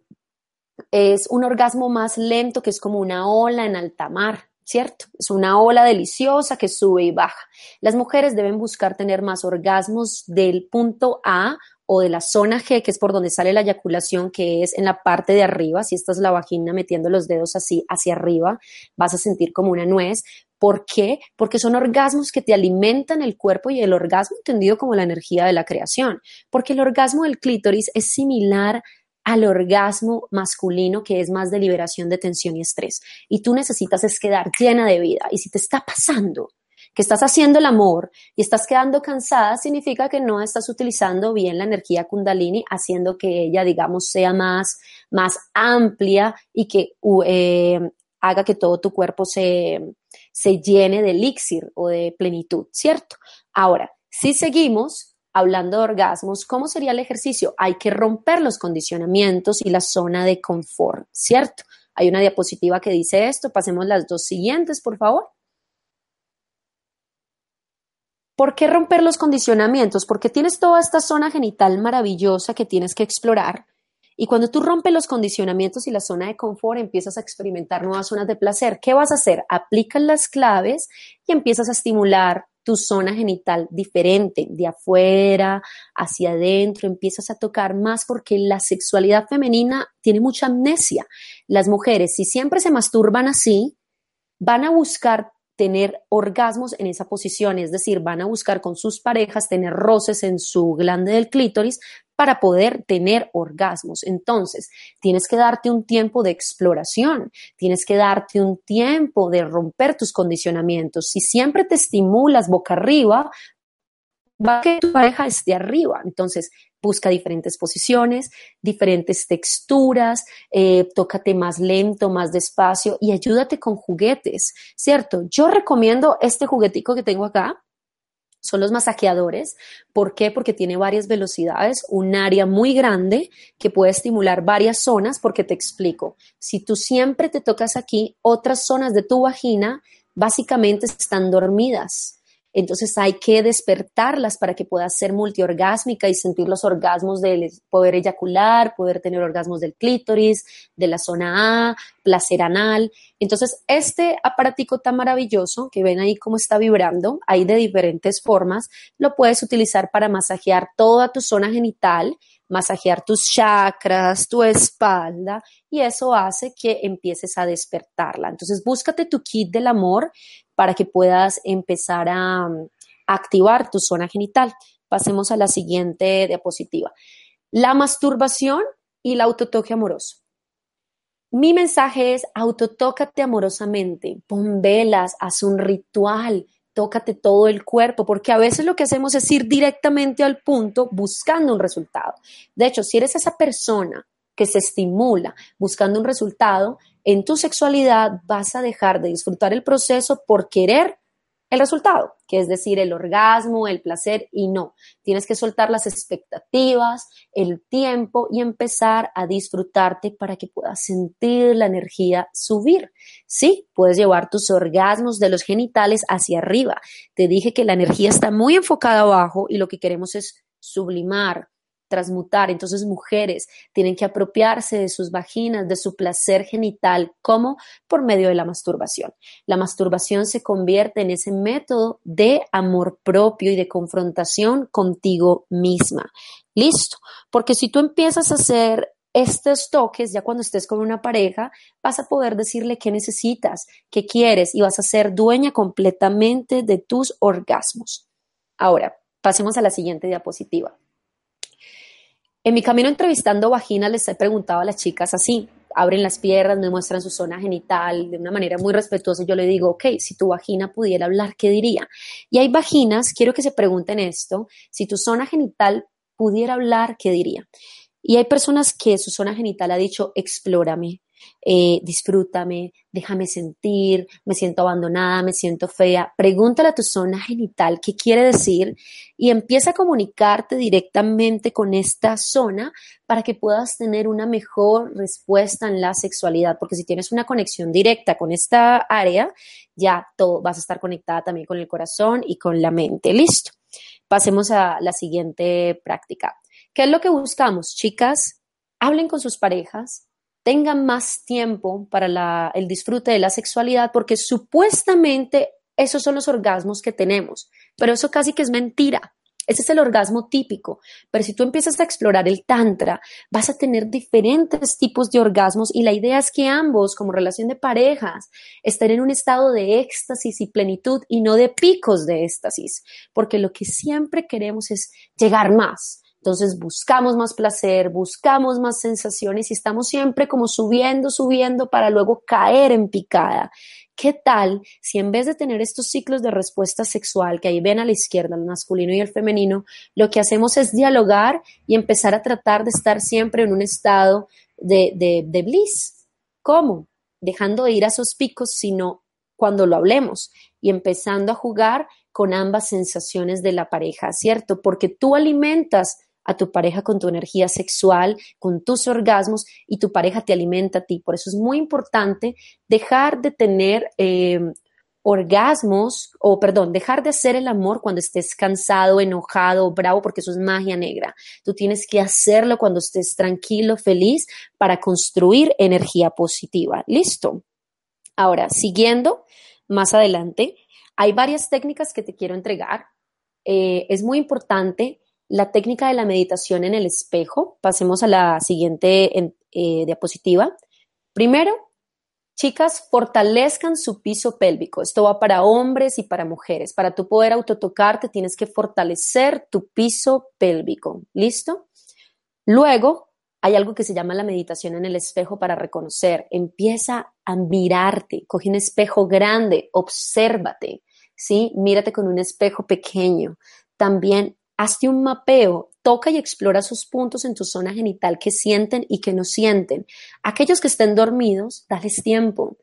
es un orgasmo más lento, que es como una ola en alta mar. ¿cierto? Es una ola deliciosa que sube y baja. Las mujeres deben buscar tener más orgasmos del punto A o de la zona G, que es por donde sale la eyaculación, que es en la parte de arriba, si esta es la vagina metiendo los dedos así hacia arriba, vas a sentir como una nuez. ¿Por qué? Porque son orgasmos que te alimentan el cuerpo y el orgasmo entendido como la energía de la creación. Porque el orgasmo del clítoris es similar al orgasmo masculino que es más de liberación de tensión y estrés. Y tú necesitas es quedar llena de vida. Y si te está pasando que estás haciendo el amor y estás quedando cansada, significa que no estás utilizando bien la energía kundalini, haciendo que ella, digamos, sea más, más amplia y que eh, haga que todo tu cuerpo se, se llene de elixir o de plenitud, ¿cierto? Ahora, si seguimos hablando de orgasmos, ¿cómo sería el ejercicio? Hay que romper los condicionamientos y la zona de confort, ¿cierto? Hay una diapositiva que dice esto. Pasemos las dos siguientes, por favor. ¿Por qué romper los condicionamientos? Porque tienes toda esta zona genital maravillosa que tienes que explorar. Y cuando tú rompes los condicionamientos y la zona de confort, empiezas a experimentar nuevas zonas de placer. ¿Qué vas a hacer? Aplicas las claves y empiezas a estimular tu zona genital diferente, de afuera hacia adentro, empiezas a tocar más porque la sexualidad femenina tiene mucha amnesia. Las mujeres, si siempre se masturban así, van a buscar tener orgasmos en esa posición, es decir, van a buscar con sus parejas tener roces en su glande del clítoris para poder tener orgasmos. Entonces, tienes que darte un tiempo de exploración, tienes que darte un tiempo de romper tus condicionamientos. Si siempre te estimulas boca arriba, va a que tu pareja esté arriba. Entonces, busca diferentes posiciones, diferentes texturas, eh, tócate más lento, más despacio y ayúdate con juguetes, ¿cierto? Yo recomiendo este juguetico que tengo acá. Son los masajeadores. ¿Por qué? Porque tiene varias velocidades, un área muy grande que puede estimular varias zonas, porque te explico. Si tú siempre te tocas aquí, otras zonas de tu vagina básicamente están dormidas entonces hay que despertarlas para que puedas ser multiorgásmica y sentir los orgasmos del poder eyacular, poder tener orgasmos del clítoris, de la zona A, placer anal. Entonces, este aparatico tan maravilloso que ven ahí cómo está vibrando, hay de diferentes formas, lo puedes utilizar para masajear toda tu zona genital, masajear tus chakras, tu espalda, y eso hace que empieces a despertarla. Entonces, búscate tu kit del amor para que puedas empezar a, activar tu zona genital. Pasemos a la siguiente diapositiva. La masturbación y el autotoque amoroso. Mi mensaje es autotócate amorosamente, pon velas, haz un ritual, tócate todo el cuerpo, porque a veces lo que hacemos es ir directamente al punto buscando un resultado. De hecho, si eres esa persona que se estimula buscando un resultado, en tu sexualidad vas a dejar de disfrutar el proceso por querer el resultado, que es decir, el orgasmo, el placer, y no. Tienes que soltar las expectativas, el tiempo y empezar a disfrutarte para que puedas sentir la energía subir. Sí, puedes llevar tus orgasmos de los genitales hacia arriba. Te dije que la energía está muy enfocada abajo y lo que queremos es sublimar, transmutar. Entonces, mujeres tienen que apropiarse de sus vaginas, de su placer genital, como por medio de la masturbación. La masturbación se convierte en ese método de amor propio y de confrontación contigo misma. Listo, porque si tú empiezas a hacer estos toques, ya cuando estés con una pareja, vas a poder decirle qué necesitas, qué quieres y vas a ser dueña completamente de tus orgasmos. Ahora, pasemos a la siguiente diapositiva. En mi camino entrevistando vaginas les he preguntado a las chicas así, abren las piernas, me muestran su zona genital de una manera muy respetuosa. Yo le digo, ok, si tu vagina pudiera hablar, ¿qué diría? Y hay vaginas, quiero que se pregunten esto, si tu zona genital pudiera hablar, ¿qué diría? Y hay personas que su zona genital ha dicho, explórame, eh, disfrútame, déjame sentir, me siento abandonada, me siento fea. Pregúntale a tu zona genital qué quiere decir y empieza a comunicarte directamente con esta zona para que puedas tener una mejor respuesta en la sexualidad, porque si tienes una conexión directa con esta área, ya todo vas a estar conectada también con el corazón y con la mente. Listo. Pasemos a la siguiente práctica. ¿Qué es lo que buscamos, chicas? Hablen con sus parejas, tengan más tiempo para el disfrute de la sexualidad, porque supuestamente esos son los orgasmos que tenemos, pero eso casi que es mentira. Ese es el orgasmo típico, pero si tú empiezas a explorar el tantra, vas a tener diferentes tipos de orgasmos y la idea es que ambos, como relación de parejas, estén en un estado de éxtasis y plenitud y no de picos de éxtasis, porque lo que siempre queremos es llegar más, entonces buscamos más placer, buscamos más sensaciones y estamos siempre como subiendo, subiendo para luego caer en picada. ¿Qué tal si en vez de tener estos ciclos de respuesta sexual que ahí ven a la izquierda, el masculino y el femenino, lo que hacemos es dialogar y empezar a tratar de estar siempre en un estado de, de, de bliss? ¿Cómo? Dejando de ir a esos picos, sino cuando lo hablemos y empezando a jugar con ambas sensaciones de la pareja, ¿cierto? Porque tú alimentas a tu pareja con tu energía sexual, con tus orgasmos y tu pareja te alimenta a ti. Por eso es muy importante dejar de tener eh, orgasmos, o perdón, dejar de hacer el amor cuando estés cansado, enojado, bravo, porque eso es magia negra. Tú tienes que hacerlo cuando estés tranquilo, feliz, para construir energía positiva. Listo. Ahora, siguiendo más adelante, hay varias técnicas que te quiero entregar. Eh, es muy importante la técnica de la meditación en el espejo. Pasemos a la siguiente eh, diapositiva. Primero, chicas, fortalezcan su piso pélvico. Esto va para hombres y para mujeres. Para tú poder autotocarte, tienes que fortalecer tu piso pélvico. ¿Listo? Luego, hay algo que se llama la meditación en el espejo para reconocer. Empieza a mirarte. Coge un espejo grande, obsérvate. ¿sí? Mírate con un espejo pequeño. También hazte un mapeo, toca y explora sus puntos en tu zona genital que sienten y que no sienten. Aquellos que estén dormidos, dales tiempo.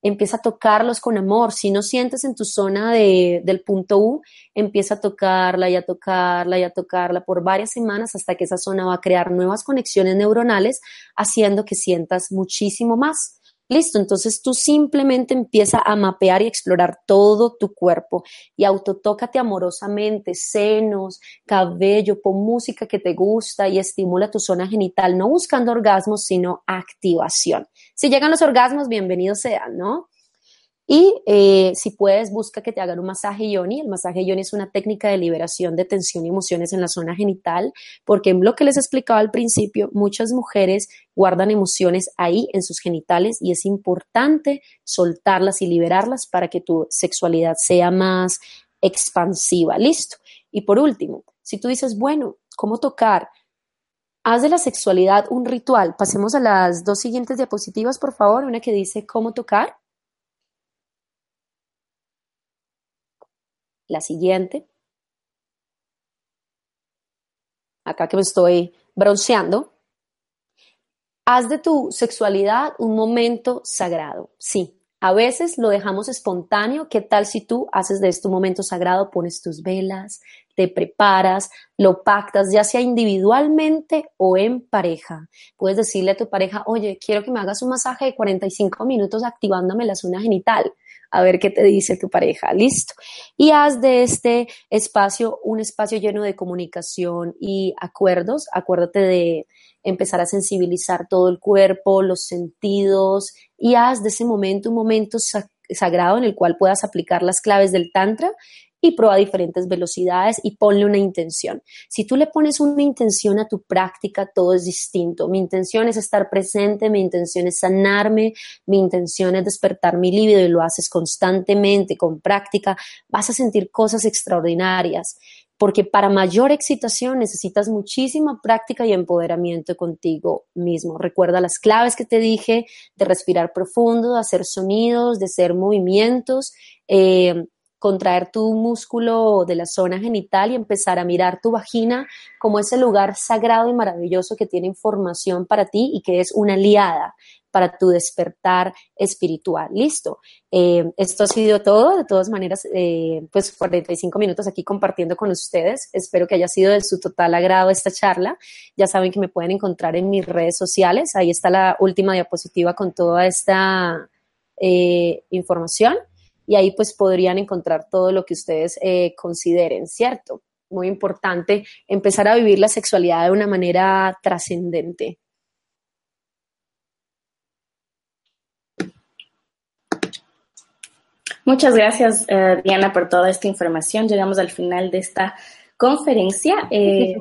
Empieza a tocarlos con amor. Si no sientes en tu zona del punto U, empieza a tocarla y a tocarla y a tocarla por varias semanas hasta que esa zona va a crear nuevas conexiones neuronales, haciendo que sientas muchísimo más. Listo, entonces tú simplemente empieza a mapear y explorar todo tu cuerpo y autotócate amorosamente, senos, cabello, pon música que te gusta y estimula tu zona genital, no buscando orgasmos, sino activación. Si llegan los orgasmos, bienvenidos sean, ¿no? Y eh, si puedes, busca que te hagan un masaje yoni. El masaje yoni es una técnica de liberación de tensión y emociones en la zona genital, porque en lo que les explicaba al principio, muchas mujeres guardan emociones ahí en sus genitales y es importante soltarlas y liberarlas para que tu sexualidad sea más expansiva. Listo. Y por último, si tú dices, bueno, ¿cómo tocar? Haz de la sexualidad un ritual. Pasemos a las dos siguientes diapositivas, por favor. Una que dice cómo tocar la siguiente. Acá que me estoy bronceando. Haz de tu sexualidad un momento sagrado. Sí, a veces lo dejamos espontáneo. ¿Qué tal si tú haces de esto un momento sagrado? Pones tus velas, te preparas, lo pactas, ya sea individualmente o en pareja. Puedes decirle a tu pareja, oye, quiero que me hagas un masaje de 45 minutos activándome la zona genital a ver qué te dice tu pareja, listo. Y haz de este espacio un espacio lleno de comunicación y acuerdos. Acuérdate de empezar a sensibilizar todo el cuerpo, los sentidos y haz de ese momento un momento sagrado en el cual puedas aplicar las claves del Tantra y prueba diferentes velocidades y ponle una intención. Si tú le pones una intención a tu práctica, todo es distinto. Mi intención es estar presente, mi intención es sanarme, mi intención es despertar mi libido y lo haces constantemente, con práctica, vas a sentir cosas extraordinarias porque para mayor excitación necesitas muchísima práctica y empoderamiento contigo mismo. Recuerda las claves que te dije de respirar profundo, de hacer sonidos, de hacer movimientos. Eh, contraer tu músculo de la zona genital y empezar a mirar tu vagina como ese lugar sagrado y maravilloso que tiene información para ti y que es una aliada para tu despertar espiritual. Listo. Eh, esto ha sido todo. De todas maneras, eh, pues 45 minutos aquí compartiendo con ustedes. Espero que haya sido de su total agrado esta charla. Ya saben que me pueden encontrar en mis redes sociales. Ahí está la última diapositiva con toda esta eh, información y ahí pues podrían encontrar todo lo que ustedes eh, consideren, ¿cierto? Muy importante empezar a vivir la sexualidad de una manera trascendente. Muchas gracias, eh, Diana, por toda esta información. Llegamos al final de esta conferencia. Eh,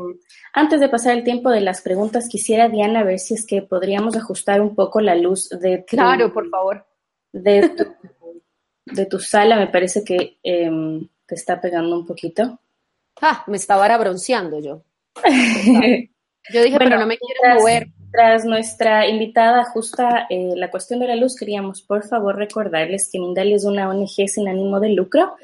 antes de pasar el tiempo de las preguntas, quisiera, Diana, ver si es que podríamos ajustar un poco la luz de Claro, por favor. De tu de tu sala me parece que em, te está pegando un poquito. Ah, me estaba ahora bronceando yo. yo dije, pero no me quiero mover. Tras nuestra invitada ajusta eh, la cuestión de la luz, queríamos por favor recordarles que Mindalia es una ONG sin ánimo de lucro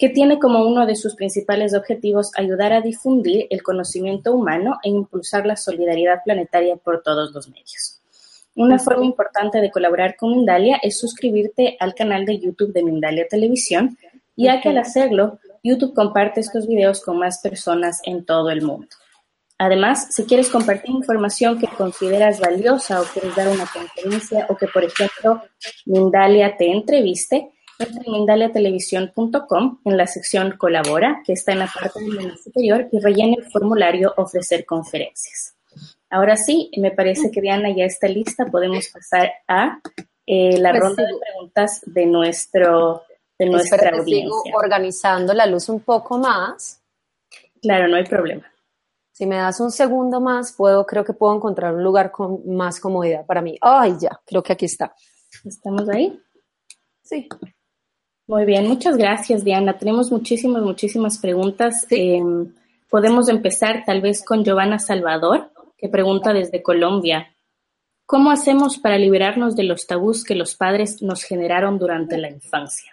que tiene como uno de sus principales objetivos ayudar a difundir el conocimiento humano e impulsar la solidaridad planetaria por todos los medios. Una forma importante de colaborar con Mindalia es suscribirte al canal de YouTube de Mindalia Televisión, ya que al hacerlo, YouTube comparte estos videos con más personas en todo el mundo. Además, si quieres compartir información que consideras valiosa o quieres dar una conferencia o que, por ejemplo, Mindalia te entreviste, entra en mindaliatelevisión.com en la sección Colabora, que está en la parte del menú superior, y rellena el formulario Ofrecer conferencias. Ahora sí, me parece que Diana ya está lista. Podemos pasar a eh, la pues ronda de preguntas de, nuestro, de nuestra audiencia. Sigo organizando la luz un poco más. Claro, no hay problema. Si me das un segundo más, puedo, creo que puedo encontrar un lugar con más comodidad para mí. Ay, ya, creo que aquí está. ¿Estamos ahí? Sí. Muy bien, muchas gracias, Diana. Tenemos muchísimas, muchísimas preguntas. Em, podemos empezar tal vez con Giovanna Salvador, que pregunta desde Colombia. ¿Cómo hacemos para liberarnos de los tabús que los padres nos generaron durante la infancia?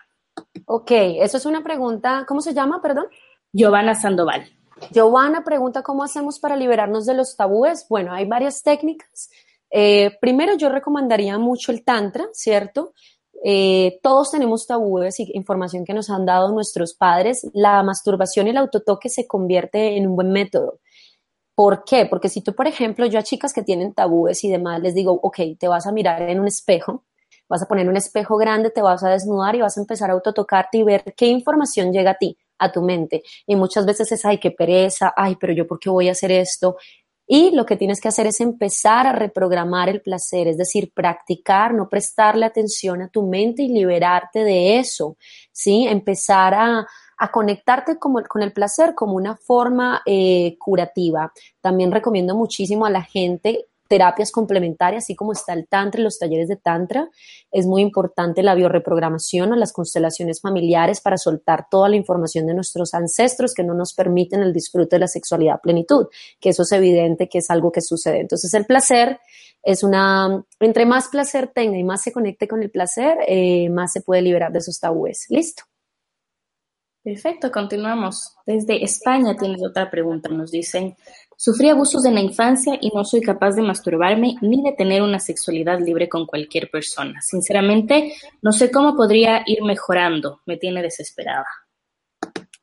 Ok, eso es una pregunta, ¿cómo se llama, perdón? Giovanna Sandoval. Giovanna pregunta cómo hacemos para liberarnos de los tabúes. Bueno, hay varias técnicas. Eh, primero, yo recomendaría mucho el Tantra, ¿cierto? Eh, todos tenemos tabúes y información que nos han dado nuestros padres. La masturbación y el autotoque se convierte en un buen método. ¿Por qué? Porque si tú, por ejemplo, yo a chicas que tienen tabúes y demás les digo, ok, te vas a mirar en un espejo, vas a poner un espejo grande, te vas a desnudar y vas a empezar a autotocarte y ver qué información llega a ti a tu mente. Y muchas veces es, ay, qué pereza, ay, pero yo por qué voy a hacer esto. Y lo que tienes que hacer es empezar a reprogramar el placer, es decir, practicar, no prestarle atención a tu mente y liberarte de eso, ¿sí? Empezar a, a conectarte con el placer como una forma eh, curativa. También recomiendo muchísimo a la gente terapias complementarias, así como está el Tantra los talleres de Tantra. Es muy importante la bioreprogramación o las constelaciones familiares para soltar toda la información de nuestros ancestros que no nos permiten el disfrute de la sexualidad plenitud, que eso es evidente que es algo que sucede. Entonces, el placer es una, entre más placer tenga y más se conecte con el placer, eh, más se puede liberar de esos tabúes. Listo. Perfecto, continuamos. Desde España tienes otra pregunta. Nos dicen, Sufrí abusos en la infancia y no soy capaz de masturbarme ni de tener una sexualidad libre con cualquier persona. Sinceramente, no sé cómo podría ir mejorando. Me tiene desesperada.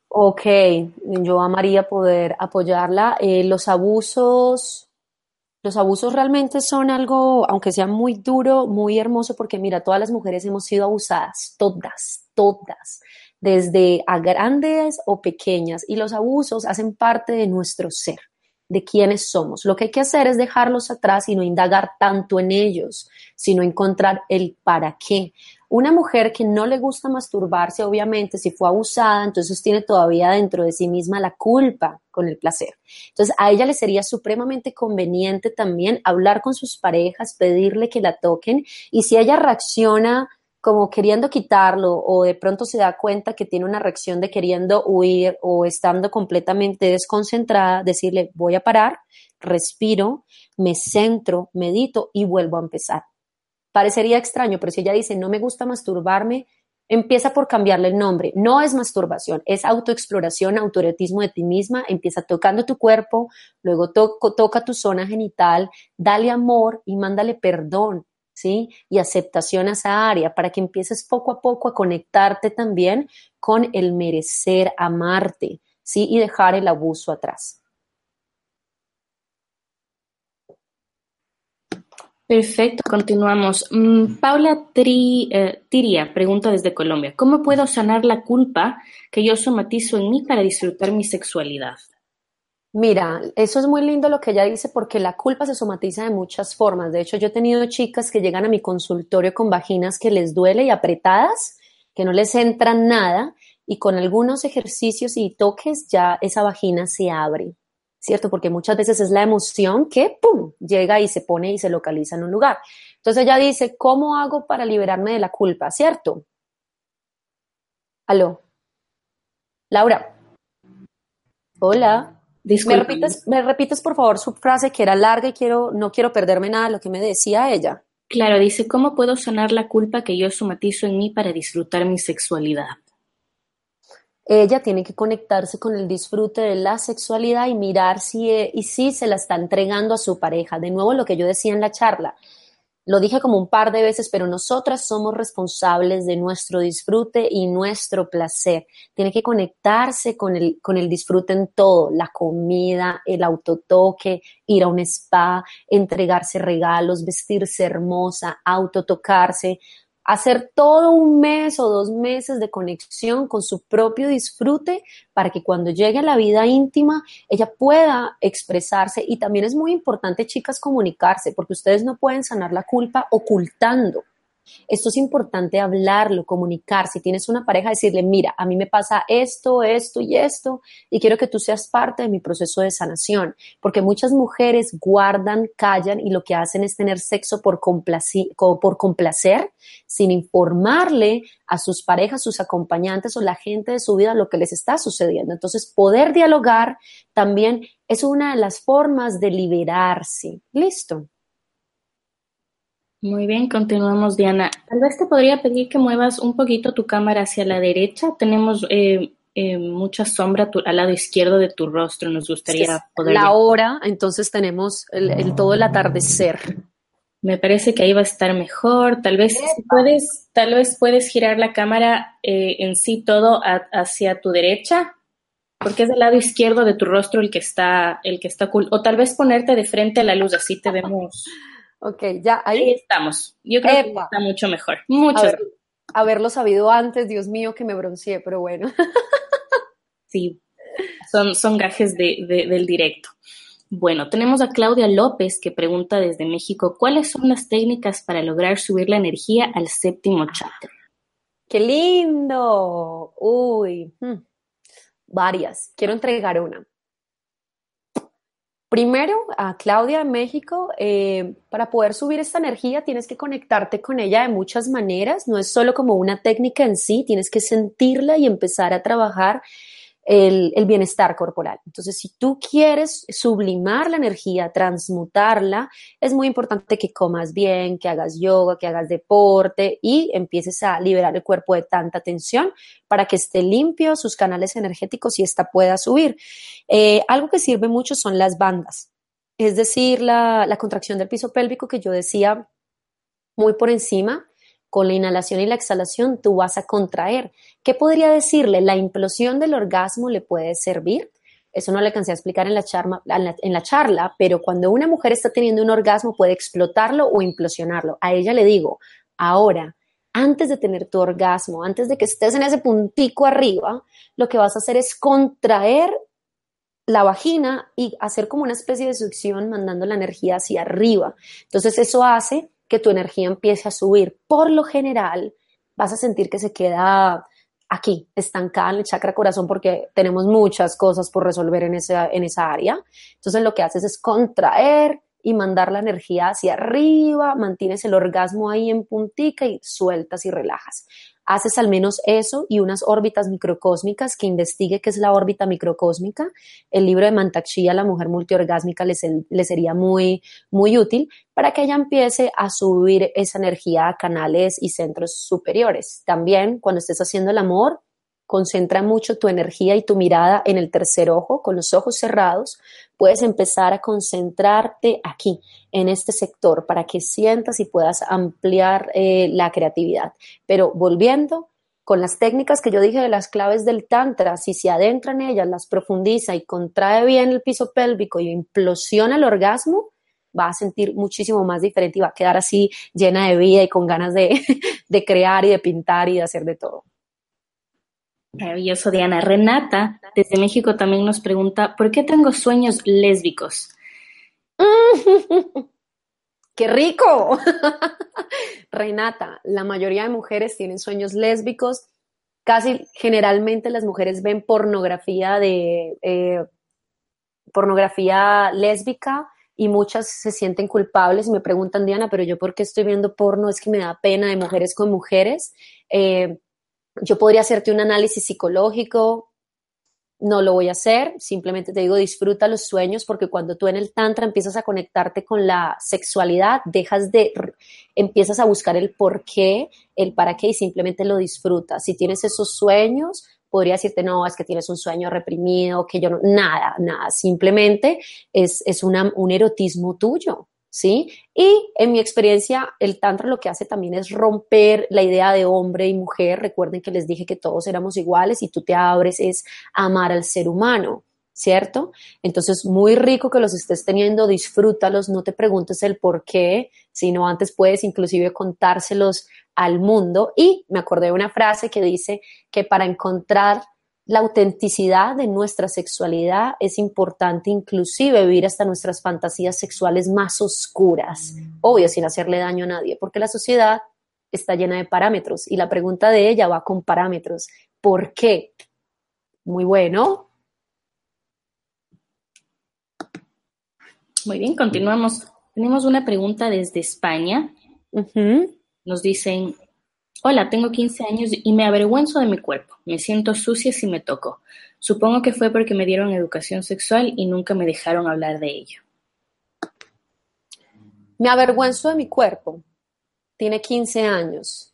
Ok, yo amaría poder apoyarla. Eh, los abusos, los abusos realmente son algo, aunque sea muy duro, muy hermoso, porque mira, todas las mujeres hemos sido abusadas, todas, todas, desde a grandes o pequeñas, y los abusos hacen parte de nuestro ser de quiénes somos. Lo que hay que hacer es dejarlos atrás y no indagar tanto en ellos, sino encontrar el para qué. Una mujer que no le gusta masturbarse, obviamente, si fue abusada, entonces tiene todavía dentro de sí misma la culpa con el placer. Entonces, a ella le sería supremamente conveniente también hablar con sus parejas, pedirle que la toquen y si ella reacciona como queriendo quitarlo o de pronto se da cuenta que tiene una reacción de queriendo huir o estando completamente desconcentrada, decirle voy a parar, respiro, me centro, medito y vuelvo a empezar. Parecería extraño, pero si ella dice no me gusta masturbarme, empieza por cambiarle el nombre. No es masturbación, es autoexploración, autoretismo de ti misma. Empieza tocando tu cuerpo, luego toca tu zona genital, dale amor y mándale perdón ¿sí? Y aceptación a esa área para que empieces poco a poco a conectarte también con el merecer amarte, ¿sí? Y dejar el abuso atrás. Perfecto, continuamos. Mm, Paula eh, Tiria pregunta desde Colombia, ¿cómo puedo sanar la culpa que yo somatizo en mí para disfrutar mi sexualidad? Mira, eso es muy lindo lo que ella dice porque la culpa se somatiza de muchas formas. De hecho, yo he tenido chicas que llegan a mi consultorio con vaginas que les duele y apretadas, que no les entra nada y con algunos ejercicios y toques ya esa vagina se abre, ¿cierto? Porque muchas veces es la emoción que, ¡pum!, llega y se pone y se localiza en un lugar. Entonces ella dice, ¿cómo hago para liberarme de la culpa? ¿Cierto? Aló. Laura. Hola. ¿Me repites, ¿Me repites, por favor, su frase que era larga y quiero, no quiero perderme nada de lo que me decía ella? Claro, dice, ¿cómo puedo sanar la culpa que yo somatizo en mí para disfrutar mi sexualidad? Ella tiene que conectarse con el disfrute de la sexualidad y mirar si, eh, y si se la está entregando a su pareja. De nuevo, lo que yo decía en la charla, lo dije como un par de veces, pero nosotras somos responsables de nuestro disfrute y nuestro placer. Tiene que conectarse con el, con el disfrute en todo, la comida, el autotoque, ir a un spa, entregarse regalos, vestirse hermosa, autotocarse, hacer todo un mes o dos meses de conexión con su propio disfrute para que cuando llegue a la vida íntima ella pueda expresarse. Y también es muy importante chicas comunicarse porque ustedes no pueden sanar la culpa ocultando esto es importante hablarlo, comunicar. Si tienes una pareja, decirle, mira, a mí me pasa esto, esto y esto, y quiero que tú seas parte de mi proceso de sanación. Porque muchas mujeres guardan, callan y lo que hacen es tener sexo por, complacer, sin informarle a sus parejas, sus acompañantes o la gente de su vida lo que les está sucediendo. Entonces, poder dialogar también es una de las formas de liberarse. Listo. Muy bien, continuamos, Diana. Tal vez te podría pedir que muevas un poquito tu cámara hacia la derecha. Tenemos eh, eh, mucha sombra al lado izquierdo de tu rostro. Nos gustaría poder. La hora, entonces tenemos el, todo el atardecer. Me parece que ahí va a estar mejor. Tal vez puedes, tal vez puedes girar la cámara eh, en sí todo hacia tu derecha, porque es del lado izquierdo de tu rostro el que está, el que está cool. O tal vez ponerte de frente a la luz, así te vemos. Ok, ya ahí. estamos. Yo creo que está mucho mejor. Mucho. Haber, haberlo sabido antes, Dios mío, que me bronceé, pero bueno. sí, son, son gajes de, del directo. Bueno, tenemos a Claudia López que pregunta desde México, ¿cuáles son las técnicas para lograr subir la energía al séptimo chakra? ¡Qué lindo! Uy, hmm. varias. Quiero entregar una. Primero, a Claudia de México, eh, para poder subir esta energía tienes que conectarte con ella de muchas maneras, no es solo como una técnica en sí, tienes que sentirla y empezar a trabajar el, bienestar corporal. Entonces, si tú quieres sublimar la energía, transmutarla, es muy importante que comas bien, que hagas yoga, que hagas deporte y empieces a liberar el cuerpo de tanta tensión para que esté limpio sus canales energéticos y esta pueda subir. Eh, algo que sirve mucho son las bandas, es decir, la contracción del piso pélvico que yo decía muy por encima con la inhalación y la exhalación tú vas a contraer. ¿Qué podría decirle? La implosión del orgasmo le puede servir. Eso no le alcancé a explicar en la, en la charla, pero cuando una mujer está teniendo un orgasmo puede explotarlo o implosionarlo. A ella le digo, ahora, antes de tener tu orgasmo, antes de que estés en ese puntico arriba, lo que vas a hacer es contraer la vagina y hacer como una especie de succión mandando la energía hacia arriba. Entonces eso hace tu energía empiece a subir. Por lo general, vas a sentir que se queda aquí, estancada en el chakra corazón, porque tenemos muchas cosas por resolver en esa, en esa área. Entonces, lo que haces es contraer y mandar la energía hacia arriba, mantienes el orgasmo ahí en puntica y sueltas y relajas haces al menos eso y unas órbitas microcósmicas que investigue qué es la órbita microcósmica. El libro de Mantakshia, La mujer multiorgásmica, le, sería muy, muy útil para que ella empiece a subir esa energía a canales y centros superiores. También cuando estés haciendo el amor, concentra mucho tu energía y tu mirada en el tercer ojo, con los ojos cerrados, puedes empezar a concentrarte aquí, en este sector, para que sientas y puedas ampliar eh, la creatividad. Pero volviendo con las técnicas que yo dije de las claves del Tantra, si se adentra en ellas, las profundiza y contrae bien el piso pélvico y implosiona el orgasmo, va a sentir muchísimo más diferente y va a quedar así llena de vida y con ganas de, de crear y de pintar y de hacer de todo. Maravilloso, Diana. Renata, desde México, también nos pregunta, ¿por qué tengo sueños lésbicos? ¡Qué rico! Renata, la mayoría de mujeres tienen sueños lésbicos. Casi generalmente las mujeres ven pornografía de eh, pornografía lésbica y muchas se sienten culpables y me preguntan, Diana, pero yo por qué estoy viendo porno, es que me da pena de mujeres con mujeres. Eh, yo podría hacerte un análisis psicológico, no lo voy a hacer, simplemente te digo, disfruta los sueños porque cuando tú en el tantra empiezas a conectarte con la sexualidad, dejas de, empiezas a buscar el por qué, el para qué y simplemente lo disfrutas. Si tienes esos sueños, podría decirte, no, es que tienes un sueño reprimido, que yo no, nada, nada, simplemente es, es un erotismo tuyo, ¿sí? Y en mi experiencia, el Tantra lo que hace también es romper la idea de hombre y mujer. Recuerden que les dije que todos éramos iguales y tú te abres es amar al ser humano. ¿Cierto? Entonces, muy rico que los estés teniendo, disfrútalos, no te preguntes el por qué, sino antes puedes inclusive contárselos al mundo. Y me acordé de una frase que dice que para encontrar la autenticidad de nuestra sexualidad es importante inclusive vivir hasta nuestras fantasías sexuales más oscuras, obvio sin hacerle daño a nadie, porque la sociedad está llena de parámetros y la pregunta de ella va con parámetros. ¿Por qué? Muy bueno. Muy bien, continuamos. Tenemos una pregunta desde España. Nos dicen, Hola, tengo 15 años y me avergüenzo de mi cuerpo. Me siento sucia si me toco. Supongo que fue porque me dieron educación sexual y nunca me dejaron hablar de ello. Me avergüenzo de mi cuerpo. Tiene 15 años.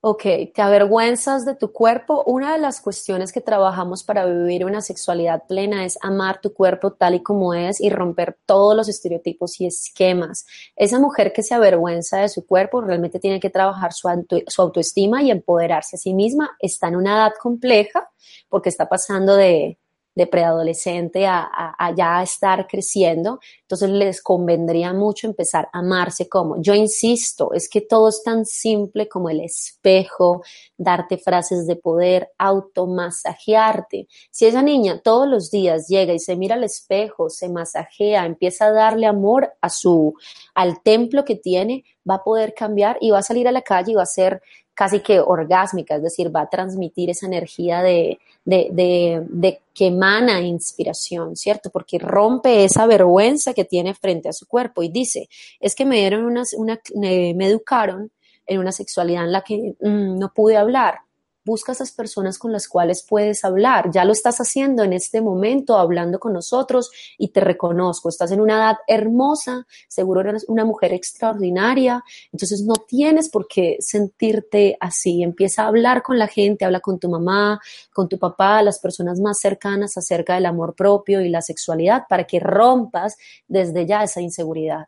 Ok, ¿te avergüenzas de tu cuerpo? Una de las cuestiones que trabajamos para vivir una sexualidad plena es amar tu cuerpo tal y como es y romper todos los estereotipos y esquemas. Esa mujer que se avergüenza de su cuerpo realmente tiene que trabajar su, su autoestima y empoderarse a sí misma. Está en una edad compleja porque está pasando de, de preadolescente a, ya estar creciendo, entonces les convendría mucho empezar a amarse como, yo insisto, es que todo es tan simple como el espejo, darte frases de poder, automasajearte. Si esa niña todos los días llega y se mira al espejo, se masajea, empieza a darle amor a su, al templo que tiene, va a poder cambiar y va a salir a la calle y va a ser casi que orgásmica, es decir, va a transmitir esa energía de, de, que emana inspiración, ¿cierto? Porque rompe esa vergüenza que tiene frente a su cuerpo y dice, es que me dieron una, una me educaron en una sexualidad en la que mm, no pude hablar, busca esas personas con las cuales puedes hablar. Ya lo estás haciendo en este momento, hablando con nosotros y te reconozco. Estás en una edad hermosa, seguro eres una mujer extraordinaria, entonces no tienes por qué sentirte así. Empieza a hablar con la gente, habla con tu mamá, con tu papá, las personas más cercanas acerca del amor propio y la sexualidad para que rompas desde ya esa inseguridad.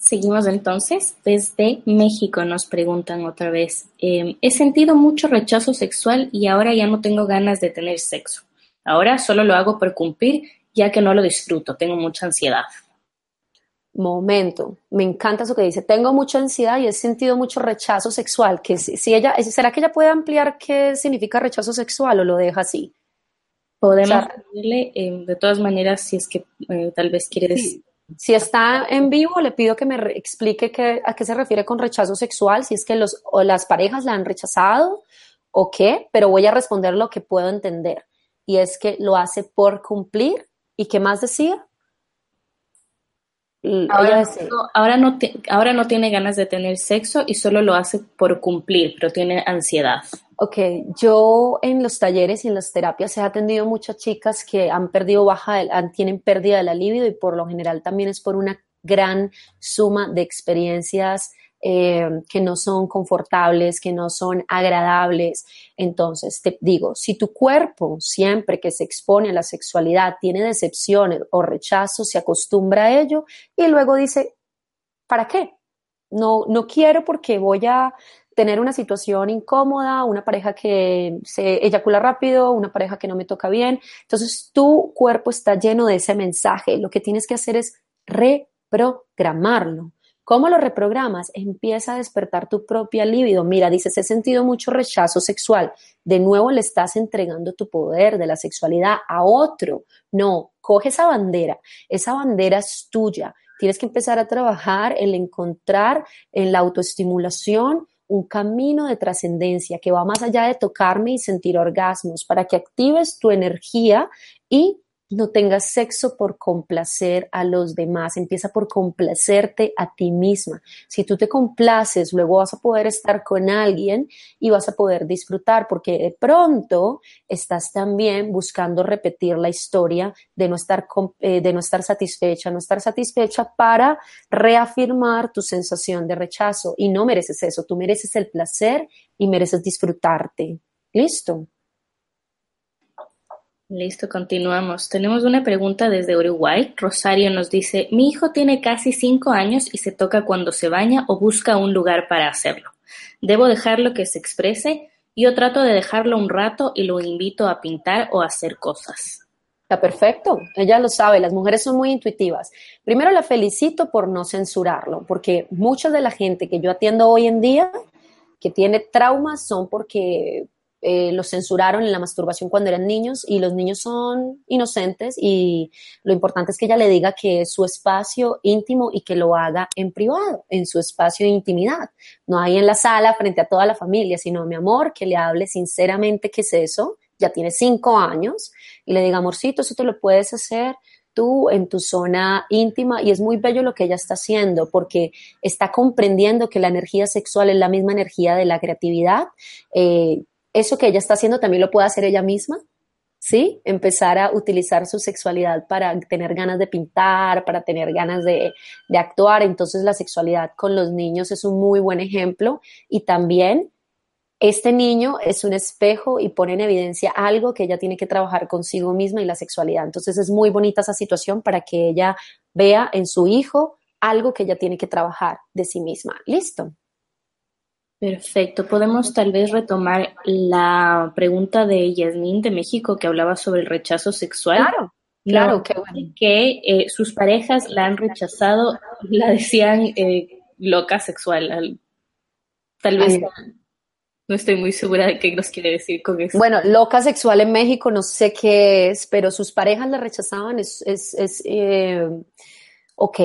Seguimos entonces. Desde México nos preguntan otra vez. Em, he sentido mucho rechazo sexual y ahora ya no tengo ganas de tener sexo. Ahora solo lo hago por cumplir ya que no lo disfruto. Tengo mucha ansiedad. Momento, me encanta eso que dice. Tengo mucha ansiedad y he sentido mucho rechazo sexual. Que si, ella, ¿será que ella puede ampliar qué significa rechazo sexual o lo deja así? Podemos em, de todas maneras si es que eh, tal vez quieres si está en vivo, le pido que me explique a qué se refiere con rechazo sexual, si es que los, o las parejas la han rechazado o qué, pero voy a responder lo que puedo entender. Y es que lo hace por cumplir. ¿Y qué más decía? Ahora, ahora, no ahora no tiene ganas de tener sexo y solo lo hace por cumplir, pero tiene ansiedad. Ok, yo en los talleres y en las terapias he atendido muchas chicas que han perdido baja, tienen pérdida de la libido y por lo general también es por una gran suma de experiencias eh, que no son confortables, que no son agradables. Entonces, te digo, si tu cuerpo siempre que se expone a la sexualidad tiene decepciones o rechazo, se acostumbra a ello y luego dice, ¿para qué? No, no quiero porque voy a tener una situación incómoda, una pareja que se eyacula rápido, una pareja que no me toca bien. Entonces tu cuerpo está lleno de ese mensaje. Lo que tienes que hacer es reprogramarlo. ¿Cómo lo reprogramas? Empieza a despertar tu propia libido. Mira, dices, he sentido mucho rechazo sexual. De nuevo le estás entregando tu poder de la sexualidad a otro. No, coge esa bandera. Esa bandera es tuya. Tienes que empezar a trabajar en encontrar en la autoestimulación un camino de trascendencia que va más allá de tocarme y sentir orgasmos, para que actives tu energía y no tengas sexo por complacer a los demás, empieza por complacerte a ti misma. Si tú te complaces, luego vas a poder estar con alguien y vas a poder disfrutar, porque de pronto estás también buscando repetir la historia de no estar, eh, de no estar satisfecha, no estar satisfecha para reafirmar tu sensación de rechazo. Y no mereces eso, tú mereces el placer y mereces disfrutarte. ¿Listo? Listo, continuamos. Tenemos una pregunta desde Uruguay. Rosario nos dice, mi hijo tiene casi cinco años y se toca cuando se baña o busca un lugar para hacerlo. ¿Debo dejarlo que se exprese? Yo trato de dejarlo un rato y lo invito a pintar o a hacer cosas. Está perfecto, ella lo sabe, las mujeres son muy intuitivas. Primero la felicito por no censurarlo, porque mucha de la gente que yo atiendo hoy en día que tiene traumas son porque eh, los censuraron en la masturbación cuando eran niños y los niños son inocentes y lo importante es que ella le diga que es su espacio íntimo y que lo haga en privado, en su espacio de intimidad, no ahí en la sala frente a toda la familia, sino mi amor, que le hable sinceramente qué es eso, ya tiene cinco años y le diga, amorcito, eso te lo puedes hacer tú en tu zona íntima y es muy bello lo que ella está haciendo porque está comprendiendo que la energía sexual es la misma energía de la creatividad. Eh, eso que ella está haciendo también lo puede hacer ella misma, ¿sí? Empezar a utilizar su sexualidad para tener ganas de pintar, para tener ganas de, actuar. Entonces la sexualidad con los niños es un muy buen ejemplo y también este niño es un espejo y pone en evidencia algo que ella tiene que trabajar consigo misma y la sexualidad. Entonces es muy bonita esa situación para que ella vea en su hijo algo que ella tiene que trabajar de sí misma. Listo. Perfecto. Podemos tal vez retomar la pregunta de Yasmín de México que hablaba sobre el rechazo sexual. Claro, claro, qué bueno. Que eh, sus parejas la han rechazado, la decían eh, loca sexual. Tal vez no estoy muy segura de qué nos quiere decir con eso. Bueno, loca sexual en México no sé qué es, pero sus parejas la rechazaban, es, es, es eh, ok,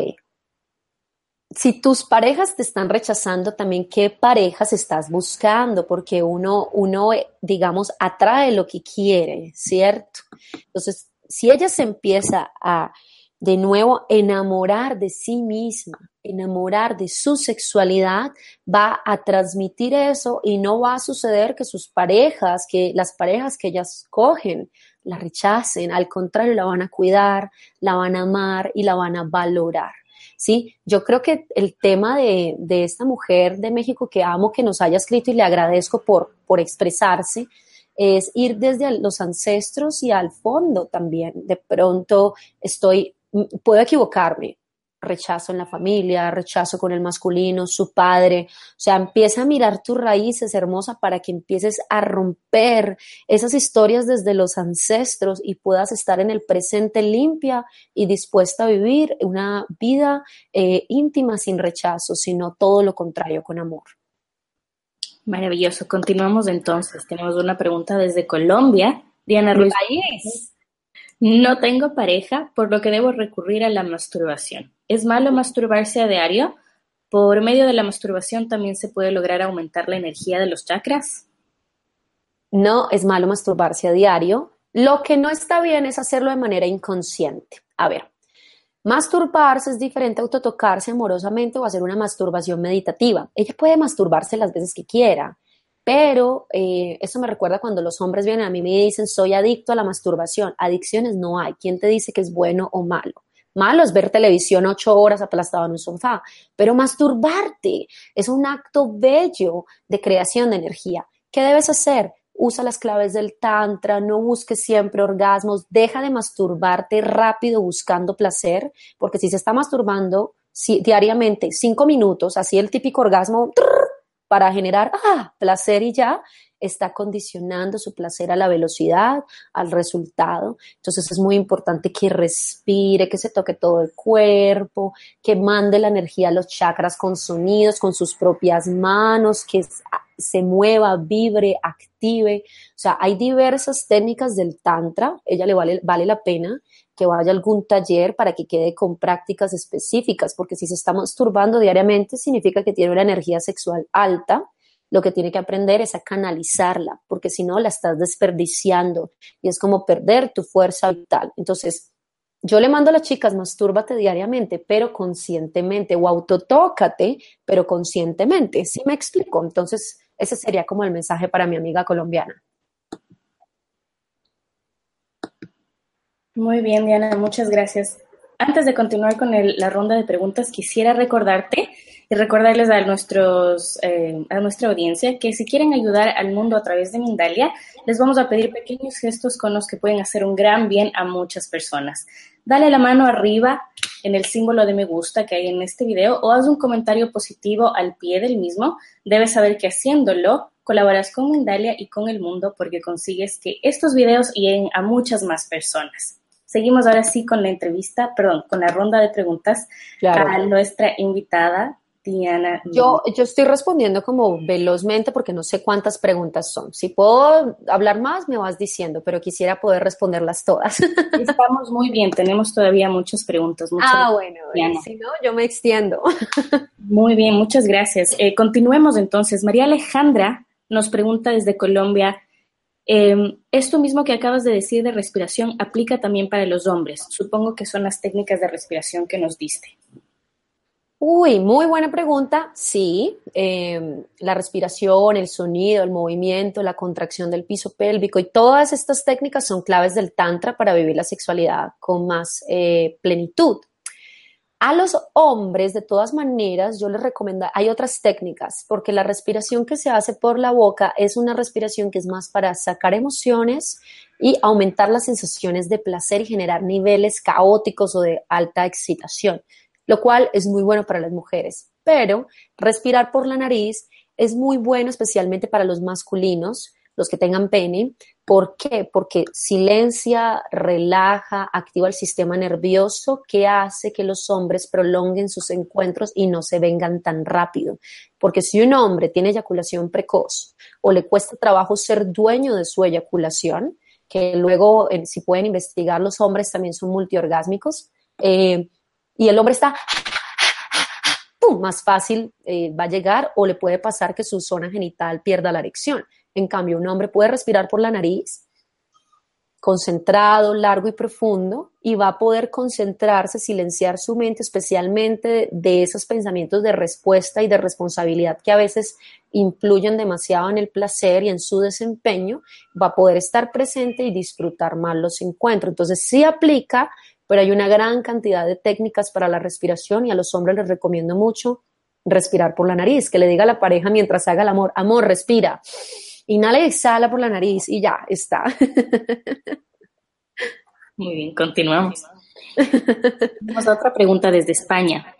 si tus parejas te están rechazando, también qué parejas estás buscando, porque uno, uno, digamos, atrae lo que quiere, ¿cierto? Entonces, si ella se empieza a, de nuevo, enamorar de sí misma, enamorar de su sexualidad, va a transmitir eso y no va a suceder que sus parejas, que las parejas que ellas cogen, la rechacen, al contrario, la van a cuidar, la van a amar y la van a valorar. ¿Sí? Yo creo que el tema de, esta mujer de México que amo que nos haya escrito y le agradezco por, por expresarse, es ir desde los ancestros y al fondo también. De pronto estoy, puedo equivocarme, rechazo en la familia, rechazo con el masculino, su padre. O sea, empieza a mirar tus raíces, hermosa, para que empieces a romper esas historias desde los ancestros y puedas estar en el presente limpia y dispuesta a vivir una vida eh, íntima sin rechazo, sino todo lo contrario, con amor. Maravilloso. Continuamos entonces. Tenemos una pregunta desde Colombia. Diana Ruiz. No tengo pareja, por lo que debo recurrir a la masturbación. ¿Es malo masturbarse a diario? ¿Por medio de la masturbación también se puede lograr aumentar la energía de los chakras? No es malo masturbarse a diario. Lo que no está bien es hacerlo de manera inconsciente. A ver, masturbarse es diferente a autotocarse amorosamente o hacer una masturbación meditativa. Ella puede masturbarse las veces que quiera, pero eh, eso me recuerda cuando los hombres vienen a mí y me dicen, soy adicto a la masturbación. Adicciones no hay. ¿Quién te dice que es bueno o malo? Malo es ver televisión ocho horas aplastado en un sofá, pero masturbarte es un acto bello de creación de energía. ¿Qué debes hacer? Usa las claves del tantra, no busques siempre orgasmos, deja de masturbarte rápido buscando placer, porque si se está masturbando diariamente cinco minutos, así el típico orgasmo para generar ah, placer y ya, está condicionando su placer a la velocidad, al resultado. Entonces es muy importante que respire, que se toque todo el cuerpo, que mande la energía a los chakras con sonidos, con sus propias manos, que se mueva, vibre, active. O sea, hay diversas técnicas del tantra, ella le vale, vale la pena que vaya a algún taller para que quede con prácticas específicas, porque si se está masturbando diariamente significa que tiene una energía sexual alta lo que tiene que aprender es a canalizarla, porque si no la estás desperdiciando y es como perder tu fuerza vital. Entonces, yo le mando a las chicas, mastúrbate diariamente, pero conscientemente, o autotócate, pero conscientemente. ¿Sí me explico? Entonces, ese sería como el mensaje para mi amiga colombiana. Muy bien, Diana, muchas gracias. Antes de continuar con la ronda de preguntas, quisiera recordarte Y recordarles a, nuestros, eh, a nuestra audiencia que si quieren ayudar al mundo a través de Mindalia, les vamos a pedir pequeños gestos con los que pueden hacer un gran bien a muchas personas. Dale la mano arriba en el símbolo de me gusta que hay en este video o haz un comentario positivo al pie del mismo. Debes saber que haciéndolo colaboras con Mindalia y con el mundo porque consigues que estos videos lleguen a muchas más personas. Seguimos ahora sí con la entrevista, perdón, con la ronda de preguntas a nuestra invitada, Diana. Yo, yo estoy respondiendo como velozmente porque no sé cuántas preguntas son. Si puedo hablar más, me vas diciendo, pero quisiera poder responderlas todas. Estamos muy bien, tenemos todavía muchas preguntas. ah, bueno, si no, yo me extiendo. Muy bien, muchas gracias. Eh, continuemos entonces. María Alejandra nos pregunta desde Colombia, em, esto mismo que acabas de decir de respiración aplica también para los hombres. Supongo que son las técnicas de respiración que nos diste. Uy, muy buena pregunta. Sí, em, la respiración, el sonido, el movimiento, la contracción del piso pélvico y todas estas técnicas son claves del Tantra para vivir la sexualidad con más eh, plenitud. A los hombres, de todas maneras, yo les recomiendo, hay otras técnicas, porque la respiración que se hace por la boca es una respiración que es más para sacar emociones y aumentar las sensaciones de placer y generar niveles caóticos o de alta excitación lo cual es muy bueno para las mujeres. Pero respirar por la nariz es muy bueno especialmente para los masculinos, los que tengan pene. ¿Por qué? Porque silencia, relaja, activa el sistema nervioso que hace que los hombres prolonguen sus encuentros y no se vengan tan rápido. Porque si un hombre tiene eyaculación precoz o le cuesta trabajo ser dueño de su eyaculación, que luego, si pueden investigar, los hombres también son multiorgásmicos, eh, y el hombre está ¡pum! más fácil eh, va a llegar o le puede pasar que su zona genital pierda la erección. En cambio, un hombre puede respirar por la nariz, concentrado, largo y profundo, y va a poder concentrarse, silenciar su mente, especialmente de esos pensamientos de respuesta y de responsabilidad que a veces influyen demasiado en el placer y en su desempeño, va a poder estar presente y disfrutar más los encuentros. Entonces, sí aplica pero hay una gran cantidad de técnicas para la respiración y a los hombres les recomiendo mucho respirar por la nariz, que le diga a la pareja mientras haga el amor, amor, respira. Inhala y exhala por la nariz y ya está. Muy bien, continuamos. Tenemos otra pregunta desde España.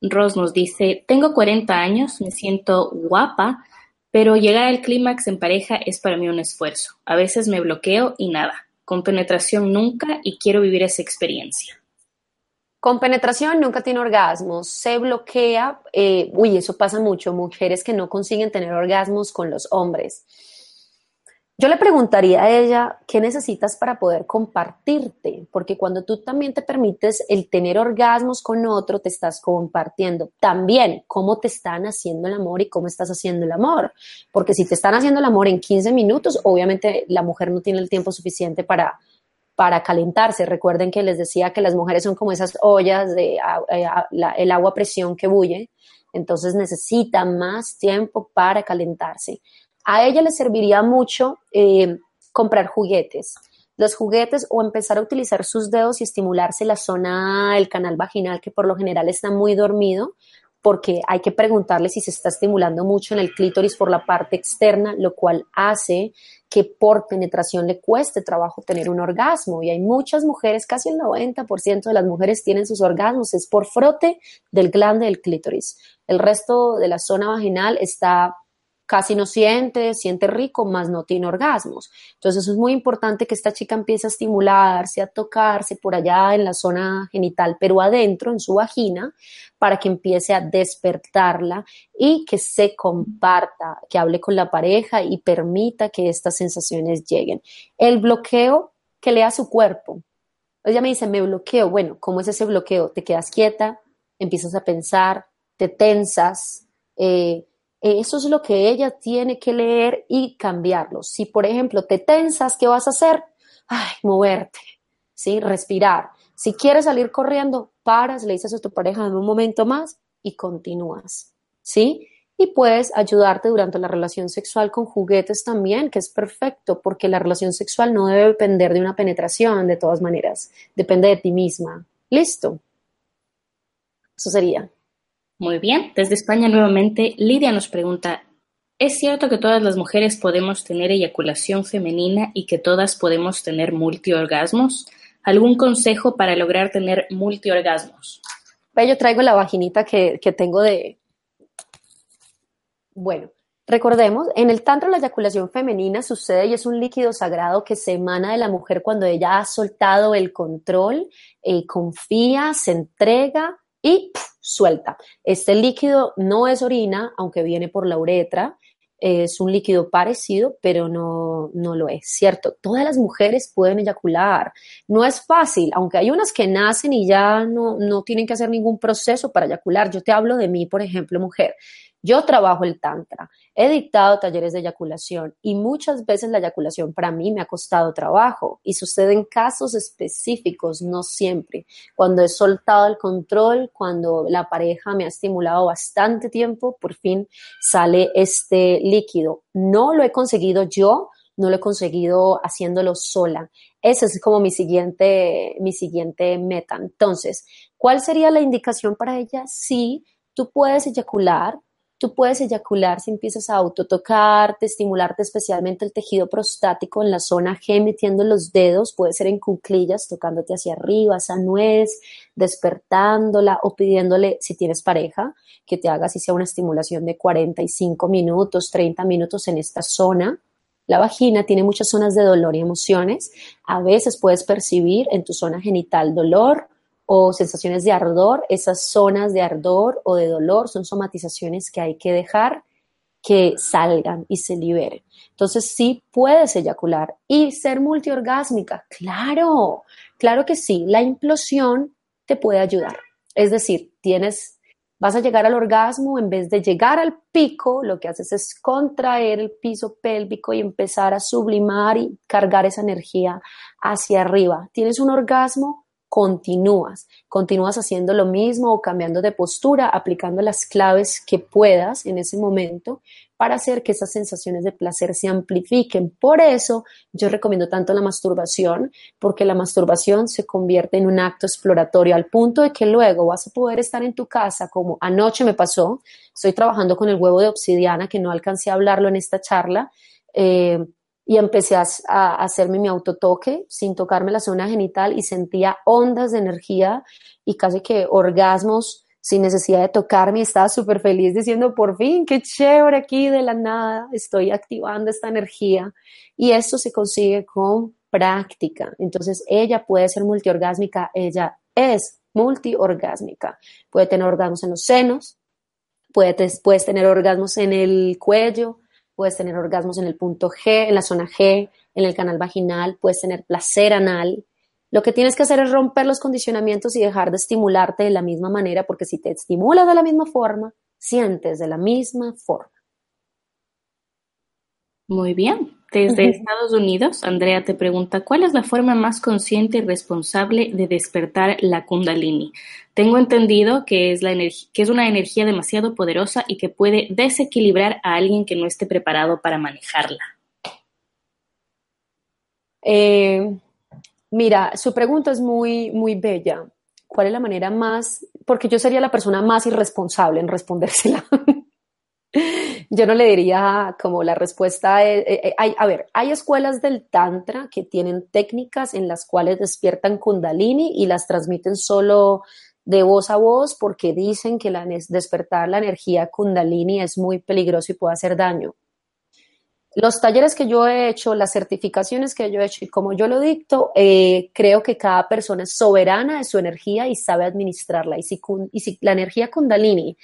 Ros nos dice, tengo 40 años, me siento guapa, pero llegar al clímax en pareja es para mí un esfuerzo. A veces me bloqueo y nada con penetración nunca y quiero vivir esa experiencia. Con penetración nunca tiene orgasmos, se bloquea, eh, uy, eso pasa mucho, mujeres que no consiguen tener orgasmos con los hombres. Yo le preguntaría a ella, ¿qué necesitas para poder compartirte? Porque cuando tú también te permites el tener orgasmos con otro, te estás compartiendo también cómo te están haciendo el amor y cómo estás haciendo el amor. Porque si te están haciendo el amor en 15 minutos, obviamente la mujer no tiene el tiempo suficiente para, para calentarse. Recuerden que les decía que las mujeres son como esas ollas de eh, el agua a presión que bulle. Entonces necesita más tiempo para calentarse. A ella le serviría mucho eh, comprar juguetes. Los juguetes o empezar a utilizar sus dedos y estimularse la zona del canal vaginal que por lo general está muy dormido porque hay que preguntarle si se está estimulando mucho en el clítoris por la parte externa, lo cual hace que por penetración le cueste trabajo tener un orgasmo. Y hay muchas mujeres, casi el 90% de las mujeres tienen sus orgasmos, es por frote del glande del clítoris. El resto de la zona vaginal está casi no siente, siente rico, más no tiene orgasmos. Entonces es muy importante que esta chica empiece a estimularse, a tocarse por allá en la zona genital, pero adentro, en su vagina, para que empiece a despertarla y que se comparta, que hable con la pareja y permita que estas sensaciones lleguen. El bloqueo que lea su cuerpo. Ella me dice, me bloqueo. Bueno, ¿cómo es ese bloqueo? Te quedas quieta, empiezas a pensar, te tensas, eh, eso es lo que ella tiene que leer y cambiarlo. Si, por ejemplo, te tensas, ¿qué vas a hacer? Ay, moverte, ¿sí? Respirar. Si quieres salir corriendo, paras, le dices a tu pareja en un momento más y continúas, ¿sí? Y puedes ayudarte durante la relación sexual con juguetes también, que es perfecto, porque la relación sexual no debe depender de una penetración de todas maneras, depende de ti misma. Listo. Eso sería. Muy bien, desde España nuevamente Lidia nos pregunta, ¿es cierto que todas las mujeres podemos tener eyaculación femenina y que todas podemos tener multiorgasmos? ¿Algún consejo para lograr tener multiorgasmos? Yo traigo la vaginita que, que tengo de... Bueno, Recordemos, en el tantra la eyaculación femenina sucede y es un líquido sagrado que se emana de la mujer cuando ella ha soltado el control, eh, confía, se entrega y suelta. Este líquido no es orina, aunque viene por la uretra, es un líquido parecido, pero no, no lo es, ¿cierto? Todas las mujeres pueden eyacular. No es fácil, aunque hay unas que nacen y ya no, no tienen que hacer ningún proceso para eyacular. Yo te hablo de mí, por ejemplo, mujer. Yo trabajo el tantra, he dictado talleres de eyaculación y muchas veces la eyaculación para mí me ha costado trabajo y sucede en casos específicos, no siempre. Cuando he soltado el control, cuando la pareja me ha estimulado bastante tiempo, por fin sale este líquido. No lo he conseguido yo, no lo he conseguido haciéndolo sola. Esa es como mi siguiente, mi siguiente meta. Entonces, ¿cuál sería la indicación para ella? Sí, tú puedes eyacular, Tú puedes eyacular si empiezas a autotocarte, estimularte especialmente el tejido prostático en la zona G, metiendo los dedos, puede ser en cuclillas, tocándote hacia arriba, esa nuez, despertándola o pidiéndole, si tienes pareja, que te haga si sea una estimulación de 45 minutos, 30 minutos en esta zona. La vagina tiene muchas zonas de dolor y emociones. A veces puedes percibir en tu zona genital dolor, o sensaciones de ardor, esas zonas de ardor o de dolor son somatizaciones que hay que dejar que salgan y se liberen. Entonces sí puedes eyacular y ser multiorgásmica. Claro, claro que sí. La implosión te puede ayudar. Es decir, tienes, vas a llegar al orgasmo, en vez de llegar al pico, lo que haces es contraer el piso pélvico y empezar a sublimar y cargar esa energía hacia arriba. Tienes un orgasmo, continúas, continúas haciendo lo mismo o cambiando de postura, aplicando las claves que puedas en ese momento para hacer que esas sensaciones de placer se amplifiquen. Por eso yo recomiendo tanto la masturbación, porque la masturbación se convierte en un acto exploratorio al punto de que luego vas a poder estar en tu casa, como anoche me pasó, estoy trabajando con el huevo de obsidiana, que no alcancé a hablarlo en esta charla. Eh, y empecé a, hacerme mi autotoque sin tocarme la zona genital y sentía ondas de energía y casi que orgasmos sin necesidad de tocarme. Estaba súper feliz diciendo, por fin, qué chévere aquí de la nada, estoy activando esta energía. Y esto se consigue con práctica. Entonces, ella puede ser multiorgásmica, ella es multiorgásmica. Puede tener orgasmos en los senos, puede, puedes tener orgasmos en el cuello, puedes tener orgasmos en el punto G, en la zona G, en el canal vaginal, puedes tener placer anal. Lo que tienes que hacer es romper los condicionamientos y dejar de estimularte de la misma manera, porque si te estimulas de la misma forma, sientes de la misma forma. Muy bien. Desde Estados Unidos, Andrea te pregunta, ¿cuál es la forma más consciente y responsable de despertar la kundalini? Tengo entendido que es, la que es una energía demasiado poderosa y que puede desequilibrar a alguien que no esté preparado para manejarla. Eh, mira, su pregunta es muy, muy bella. ¿Cuál es la manera más? Porque yo sería la persona más irresponsable en respondérsela. Yo no le diría como la respuesta es, eh, eh, hay, a ver, hay escuelas del Tantra que tienen técnicas en las cuales despiertan kundalini y las transmiten solo de voz a voz porque dicen que la, despertar la energía kundalini es muy peligroso y puede hacer daño. Los talleres que yo he hecho, las certificaciones que yo he hecho y como yo lo dicto, eh, creo que cada persona es soberana de su energía y sabe administrarla. Y si la energía kundalini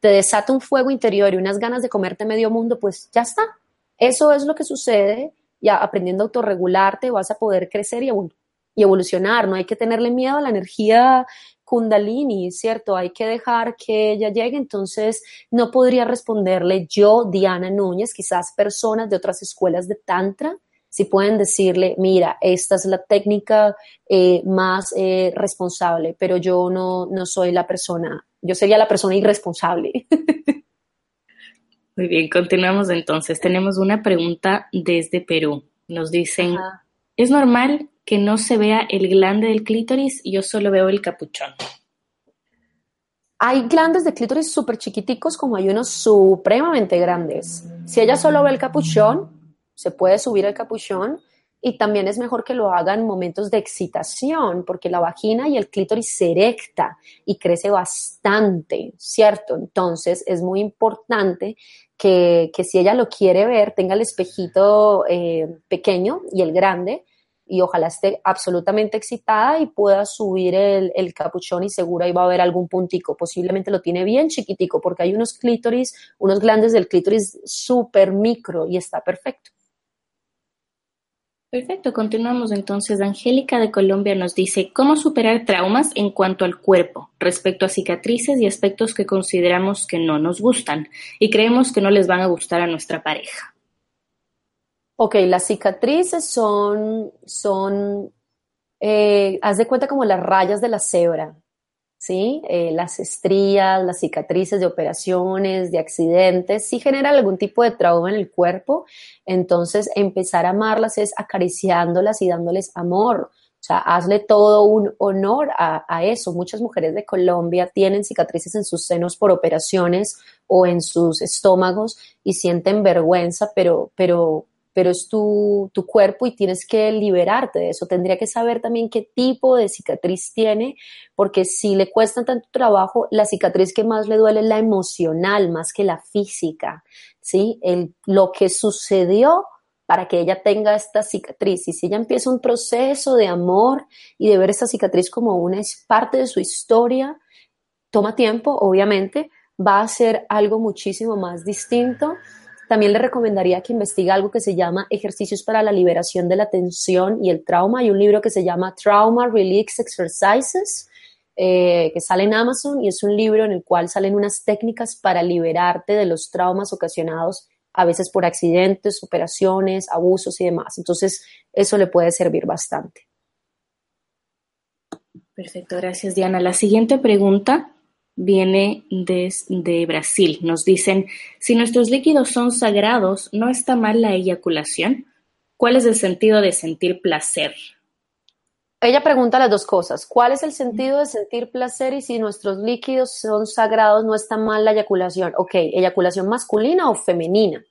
te desata un fuego interior y unas ganas de comerte medio mundo, pues ya está. Eso es lo que sucede. Ya aprendiendo a autorregularte vas a poder crecer y, evolucionar. No hay que tenerle miedo a la energía kundalini, ¿cierto? Hay que dejar que ella llegue. Entonces, no podría responderle yo, Diana Núñez, quizás personas de otras escuelas de Tantra, si pueden decirle, mira, esta es la técnica eh, más eh, responsable, pero yo no, no soy la persona, yo sería la persona irresponsable. Muy bien, continuamos entonces. Tenemos una pregunta desde Perú. Nos dicen, ¿es normal que no se vea el glande del clítoris? Yo solo veo el capuchón. Hay glandes de clítoris súper chiquiticos como hay unos supremamente grandes. Si ella solo ve el capuchón, se puede subir el capuchón y también es mejor que lo haga en momentos de excitación, porque la vagina y el clítoris se erecta y crece bastante, ¿cierto? Entonces es muy importante que, si ella lo quiere ver, tenga el espejito eh, pequeño y el grande, y ojalá esté absolutamente excitada y pueda subir el, el, capuchón y seguro ahí va a haber algún puntico. Posiblemente lo tiene bien chiquitico porque hay unos clítoris, unos glandes del clítoris súper micro y está perfecto. Perfecto, continuamos entonces. Angélica de Colombia nos dice, ¿cómo superar traumas en cuanto al cuerpo respecto a cicatrices y aspectos que consideramos que no nos gustan y creemos que no les van a gustar a nuestra pareja? Ok, las cicatrices son, son, eh, haz de cuenta como las rayas de la cebra. ¿Sí? Eh, las estrías, las cicatrices de operaciones, de accidentes, sí generan algún tipo de trauma en el cuerpo, entonces empezar a amarlas es acariciándolas y dándoles amor. O sea, hazle todo un honor a, a eso. Muchas mujeres de Colombia tienen cicatrices en sus senos por operaciones o en sus estómagos y sienten vergüenza, pero, pero pero es tu, tu, cuerpo y tienes que liberarte de eso. Tendría que saber también qué tipo de cicatriz tiene, porque si le cuesta tanto trabajo, la cicatriz que más le duele es la emocional, más que la física, ¿sí? El, lo que sucedió para que ella tenga esta cicatriz. Y si ella empieza un proceso de amor y de ver esta cicatriz como una parte de su historia, toma tiempo, obviamente, va a ser algo muchísimo más distinto también le recomendaría que investigue algo que se llama Ejercicios para la liberación de la tensión y el trauma. Hay un libro que se llama Trauma Release Exercises, eh, que sale en Amazon y es un libro en el cual salen unas técnicas para liberarte de los traumas ocasionados a veces por accidentes, operaciones, abusos y demás. Entonces, eso le puede servir bastante. Perfecto, gracias Diana. La siguiente pregunta viene desde Brasil. Nos dicen, si nuestros líquidos son sagrados, ¿no está mal la eyaculación? ¿Cuál es el sentido de sentir placer? Ella pregunta las dos cosas. ¿Cuál es el sentido de sentir placer y si nuestros líquidos son sagrados, no está mal la eyaculación? Ok, eyaculación masculina o femenina.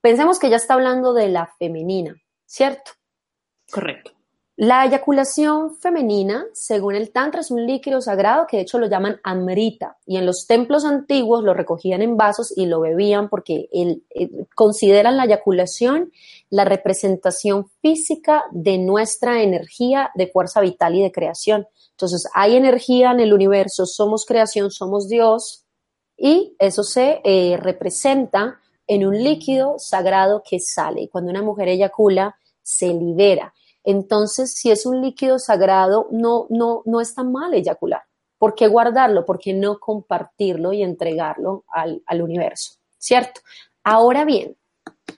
Pensemos que ella está hablando de la femenina, ¿cierto? Correcto. La eyaculación femenina, según el Tantra, es un líquido sagrado que de hecho lo llaman amrita y en los templos antiguos lo recogían en vasos y lo bebían porque consideran la eyaculación la representación física de nuestra energía de fuerza vital y de creación. Entonces, hay energía en el universo, somos creación, somos Dios y eso se eh, representa en un líquido sagrado que sale. Y cuando una mujer eyacula, se libera. Entonces, si es un líquido sagrado, no, no, no está mal eyacular. ¿Por qué guardarlo? ¿Por qué no compartirlo y entregarlo al, al universo? ¿Cierto? Ahora bien,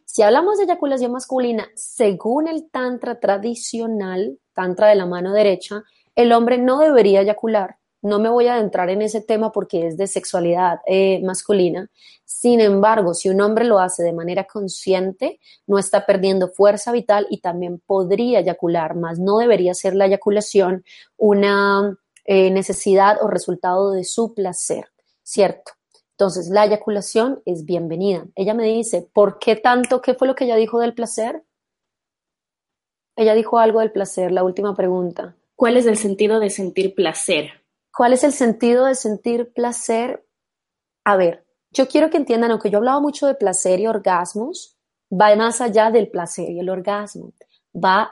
si hablamos de eyaculación masculina, según el tantra tradicional, tantra de la mano derecha, el hombre no debería eyacular no me voy a adentrar en ese tema porque es de sexualidad eh, masculina. Sin embargo, si un hombre lo hace de manera consciente, no está perdiendo fuerza vital y también podría eyacular, más no debería ser la eyaculación una eh, necesidad o resultado de su placer, ¿cierto? Entonces, la eyaculación es bienvenida. Ella me dice, ¿por qué tanto? ¿Qué fue lo que ella dijo del placer? Ella dijo algo del placer, la última pregunta. ¿Cuál es el sentido de sentir placer? ¿Cuál es el sentido de sentir placer? A ver, yo quiero que entiendan, aunque yo he hablado mucho de placer y orgasmos, va más allá del placer y el orgasmo, va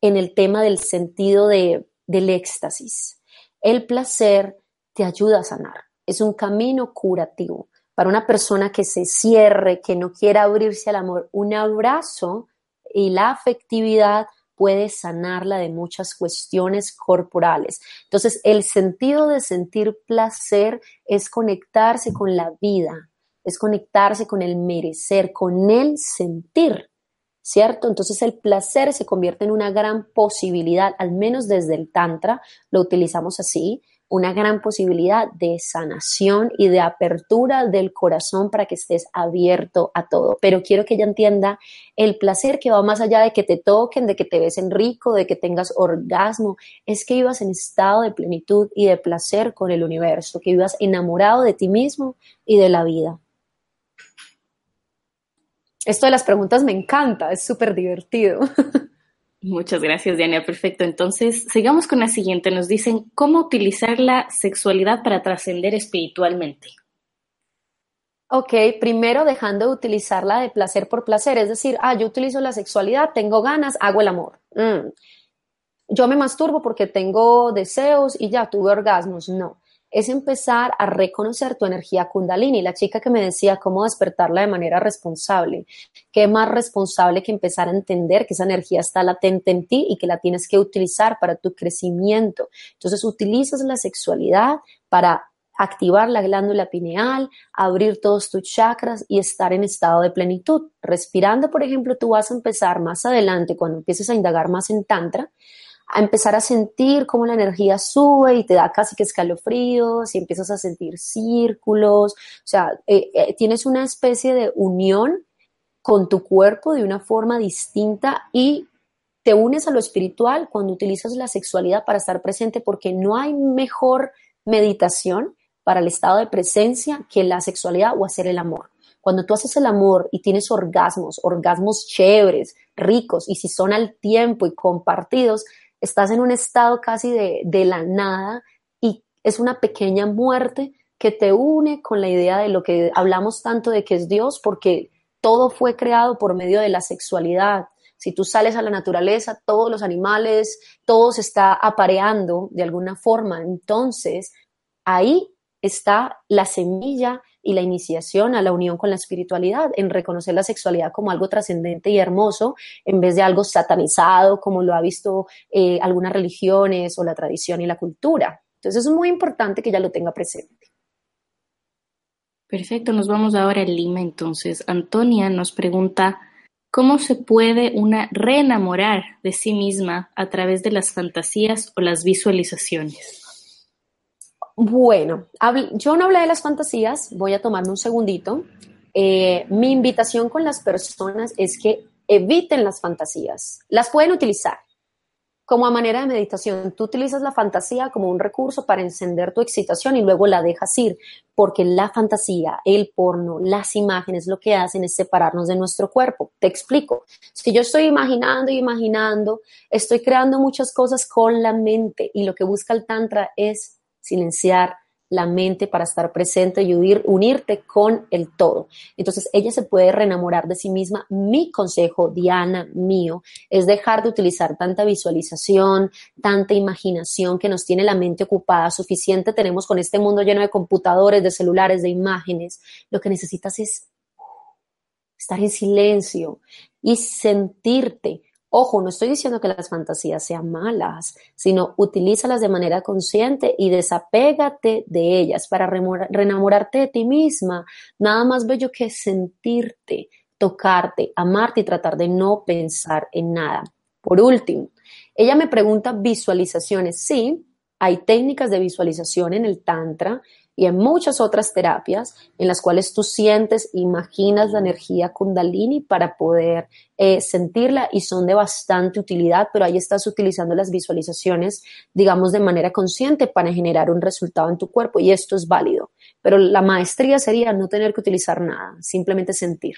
en el tema del sentido de, del éxtasis. El placer te ayuda a sanar, es un camino curativo. Para una persona que se cierre, que no quiera abrirse al amor, un abrazo y la afectividad puede sanarla de muchas cuestiones corporales. Entonces, el sentido de sentir placer es conectarse con la vida, es conectarse con el merecer, con el sentir, ¿cierto? Entonces el placer se convierte en una gran posibilidad, al menos desde el Tantra, lo utilizamos así, una gran posibilidad de sanación y de apertura del corazón para que estés abierto a todo. Pero quiero que ella entienda el placer que va más allá de que te toquen, de que te besen rico, de que tengas orgasmo, es que vivas en estado de plenitud y de placer con el universo, que vivas enamorado de ti mismo y de la vida. Esto de las preguntas me encanta, es súper divertido. Muchas gracias, Diana. Perfecto. Entonces, sigamos con la siguiente. Nos dicen cómo utilizar la sexualidad para trascender espiritualmente. Ok, primero dejando de utilizarla de placer por placer, es decir, ah, yo utilizo la sexualidad, tengo ganas, hago el amor. Mm. Yo me masturbo porque tengo deseos y ya tuve orgasmos. No, es empezar a reconocer tu energía kundalini. La chica que me decía cómo despertarla de manera responsable. ¿Qué más responsable que empezar a entender que esa energía está latente en ti y que la tienes que utilizar para tu crecimiento? Entonces utilizas la sexualidad para activar la glándula pineal, abrir todos tus chakras y estar en estado de plenitud. Respirando, por ejemplo, tú vas a empezar más adelante, cuando empieces a indagar más en Tantra, a empezar a sentir cómo la energía sube y te da casi que escalofríos y empiezas a sentir círculos, o sea, eh, eh, tienes una especie de unión con tu cuerpo de una forma distinta y te unes a lo espiritual cuando utilizas la sexualidad para estar presente porque no hay mejor meditación para el estado de presencia que la sexualidad o hacer el amor. Cuando tú haces el amor y tienes orgasmos, orgasmos chéveres, ricos, y si son al tiempo y compartidos, estás en un estado casi de, de la nada y es una pequeña muerte que te une con la idea de lo que hablamos tanto de que es Dios, porque todo fue creado por medio de la sexualidad. Si tú sales a la naturaleza, todos los animales, todo se está apareando de alguna forma. Entonces, ahí está la semilla y la iniciación a la unión con la espiritualidad, en reconocer la sexualidad como algo trascendente y hermoso, en vez de algo satanizado, como lo ha visto eh, algunas religiones o la tradición y la cultura. Entonces es muy importante que ya lo tenga presente. Perfecto, nos vamos ahora a Lima. Entonces, Antonia nos pregunta, ¿cómo se puede una reenamorar de sí misma a través de las fantasías o las visualizaciones? Bueno, yo no hablé de las fantasías, voy a tomarme un segundito. Eh, mi invitación con las personas es que eviten las fantasías. Las pueden utilizar como a manera de meditación. Tú utilizas la fantasía como un recurso para encender tu excitación y luego la dejas ir, porque la fantasía, el porno, las imágenes lo que hacen es separarnos de nuestro cuerpo. Te explico. Si yo estoy imaginando y imaginando, estoy creando muchas cosas con la mente y lo que busca el Tantra es silenciar la mente para estar presente y unirte con el todo. Entonces, ella se puede reenamorar de sí misma. Mi consejo, Diana, mío, es dejar de utilizar tanta visualización, tanta imaginación que nos tiene la mente ocupada. Suficiente tenemos con este mundo lleno de computadores, de celulares, de imágenes. Lo que necesitas es estar en silencio y sentirte Ojo, no estoy diciendo que las fantasías sean malas, sino utilízalas de manera consciente y desapégate de ellas para reenamorarte de ti misma. Nada más bello que sentirte, tocarte, amarte y tratar de no pensar en nada. Por último, ella me pregunta visualizaciones. Sí, hay técnicas de visualización en el Tantra y en muchas otras terapias en las cuales tú sientes, imaginas la energía kundalini para poder eh, sentirla y son de bastante utilidad, pero ahí estás utilizando las visualizaciones, digamos, de manera consciente para generar un resultado en tu cuerpo y esto es válido. Pero la maestría sería no tener que utilizar nada, simplemente sentir.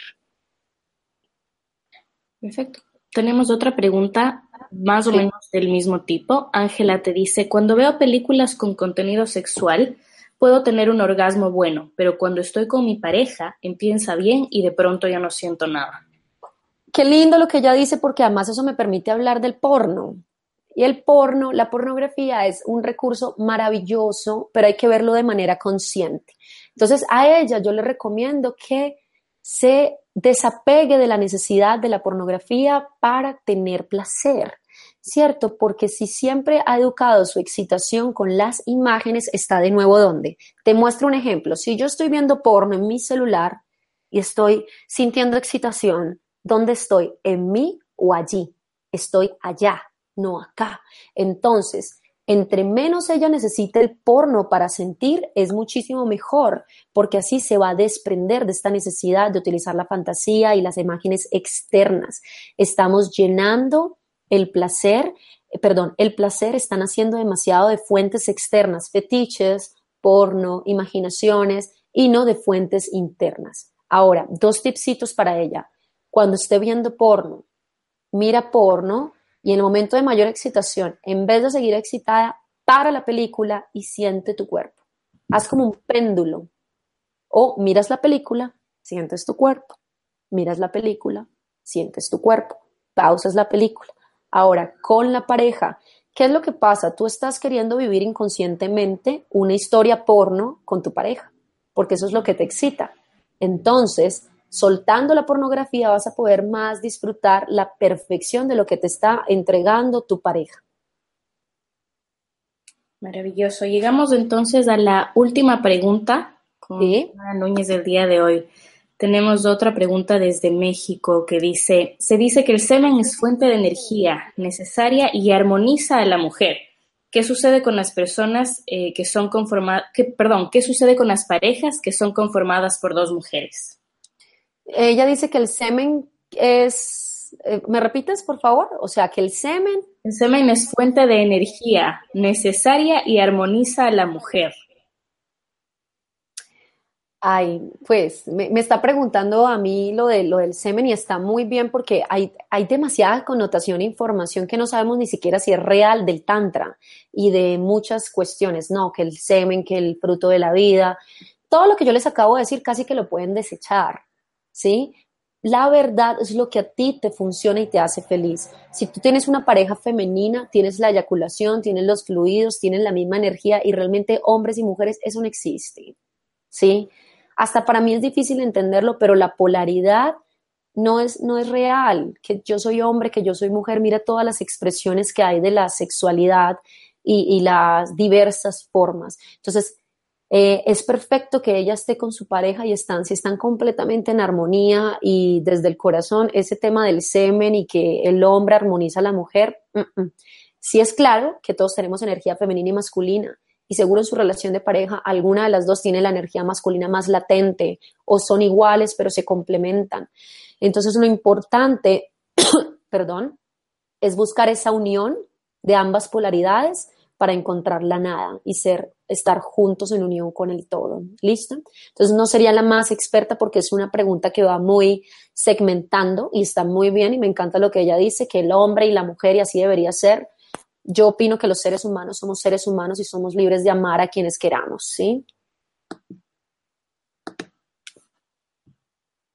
Perfecto. Tenemos otra pregunta más o menos del mismo tipo. Ángela te dice, cuando veo películas con contenido sexual, Puedo tener un orgasmo bueno, pero cuando estoy con mi pareja empieza bien y de pronto ya no siento nada. Qué lindo lo que ella dice porque además eso me permite hablar del porno. Y el porno, la pornografía es un recurso maravilloso, pero hay que verlo de manera consciente. Entonces a ella yo le recomiendo que se desapegue de la necesidad de la pornografía para tener placer. ¿Cierto? Porque si siempre ha educado su excitación con las imágenes, está de nuevo donde. Te muestro un ejemplo. Si yo estoy viendo porno en mi celular y estoy sintiendo excitación, ¿dónde estoy? ¿En mí o allí? Estoy allá, no acá. Entonces, entre menos ella necesite el porno para sentir, es muchísimo mejor, porque así se va a desprender de esta necesidad de utilizar la fantasía y las imágenes externas. Estamos llenando el placer, eh, perdón, el placer están haciendo demasiado de fuentes externas, fetiches, porno, imaginaciones y no de fuentes internas. Ahora, dos tipsitos para ella. Cuando esté viendo porno, mira porno y en el momento de mayor excitación, en vez de seguir excitada, para la película y siente tu cuerpo. Haz como un péndulo. O miras la película, sientes tu cuerpo. Miras la película, sientes tu cuerpo. Pausas la película. Ahora, con la pareja, ¿qué es lo que pasa? Tú estás queriendo vivir inconscientemente una historia porno con tu pareja, porque eso es lo que te excita. Entonces, soltando la pornografía vas a poder más disfrutar la perfección de lo que te está entregando tu pareja. Maravilloso. Llegamos entonces a la última pregunta con Ana Núñez del día de hoy. Tenemos otra pregunta desde México que dice, se dice que el semen es fuente de energía necesaria y armoniza a la mujer. ¿Qué sucede con las personas eh, que son conformadas, perdón, qué sucede con las parejas que son conformadas por dos mujeres? Ella dice que el semen es, eh, ¿me repites por favor? O sea, que el semen... El semen es fuente de energía necesaria y armoniza a la mujer. Ay, pues me, está preguntando a mí lo, de, lo del semen y está muy bien porque hay, hay demasiada connotación e información que no sabemos ni siquiera si es real del tantra y de muchas cuestiones, no, que el semen, que el fruto de la vida, todo lo que yo les acabo de decir casi que lo pueden desechar. ¿sí? La verdad es lo que a ti te funciona y te hace feliz. Si tú tienes una pareja femenina, tienes la eyaculación, tienes los fluidos, tienes la misma energía y realmente hombres y mujeres, eso no existe, ¿sí? Hasta para mí es difícil entenderlo, pero la polaridad no es, no es real, que yo soy hombre, que yo soy mujer, mira todas las expresiones que hay de la sexualidad y, las diversas formas. Entonces, eh, es perfecto que ella esté con su pareja y están, si están completamente en armonía y desde el corazón, ese tema del semen y que el hombre armoniza a la mujer, sí es claro que todos tenemos energía femenina y masculina y seguro en su relación de pareja alguna de las dos tiene la energía masculina más latente o son iguales pero se complementan. Entonces lo importante, perdón, es buscar esa unión de ambas polaridades para encontrar la nada y ser, estar juntos en unión con el todo. ¿Listo? Entonces no sería la más experta porque es una pregunta que va muy segmentando y está muy bien y me encanta lo que ella dice, que el hombre y la mujer y así debería ser. Yo opino que los seres humanos somos seres humanos y somos libres de amar a quienes queramos, ¿sí?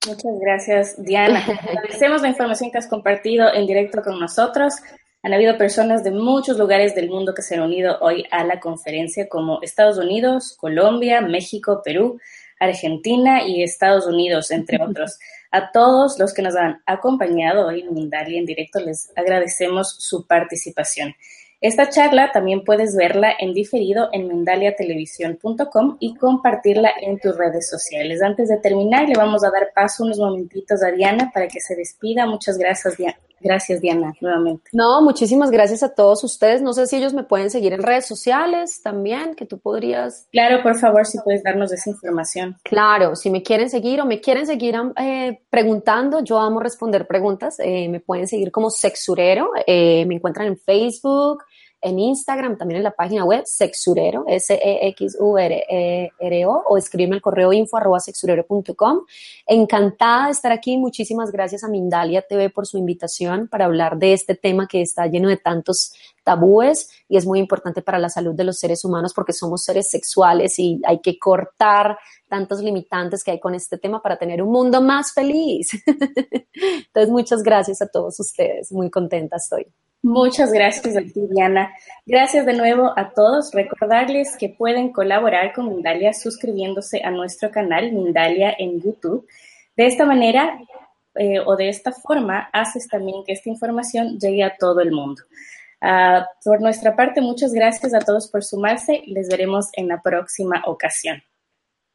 Muchas gracias, Diana. Agradecemos la información que has compartido en directo con nosotros. Han habido personas de muchos lugares del mundo que se han unido hoy a la conferencia, como Estados Unidos, Colombia, México, Perú, Argentina y Estados Unidos, entre otros. A todos los que nos han acompañado hoy en Mindalia en directo, les agradecemos su participación. Esta charla también puedes verla en diferido en mindaliatelevisión.com y compartirla en tus redes sociales. Antes de terminar, le vamos a dar paso unos momentitos a Diana para que se despida. Muchas gracias, Diana. Gracias, Diana, nuevamente. No, muchísimas gracias a todos ustedes. No sé si ellos me pueden seguir en redes sociales también, que tú podrías. Claro, por favor, si puedes darnos esa información. Claro, si me quieren seguir o me quieren seguir eh, preguntando, yo amo responder preguntas. Eh, me pueden seguir como Sexurero. Eh, me encuentran en Facebook, en Instagram, también en la página web, sexurero, S-E-X-U-R-E-R-O, o escríbeme el correo info arroba sexurero.com. Encantada de estar aquí. Muchísimas gracias a Mindalia TV por su invitación para hablar de este tema que está lleno de tantos tabúes y es muy importante para la salud de los seres humanos porque somos seres sexuales y hay que cortar tantos limitantes que hay con este tema para tener un mundo más feliz. Entonces, muchas gracias a todos ustedes. Muy contenta estoy. Muchas gracias a ti, Diana. Gracias de nuevo a todos. Recordarles que pueden colaborar con Mindalia suscribiéndose a nuestro canal Mindalia en YouTube. De esta manera eh, o de esta forma haces también que esta información llegue a todo el mundo. Ah, por nuestra parte, muchas gracias a todos por sumarse. Les veremos en la próxima ocasión.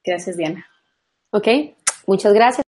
Gracias, Diana. Ok, muchas gracias.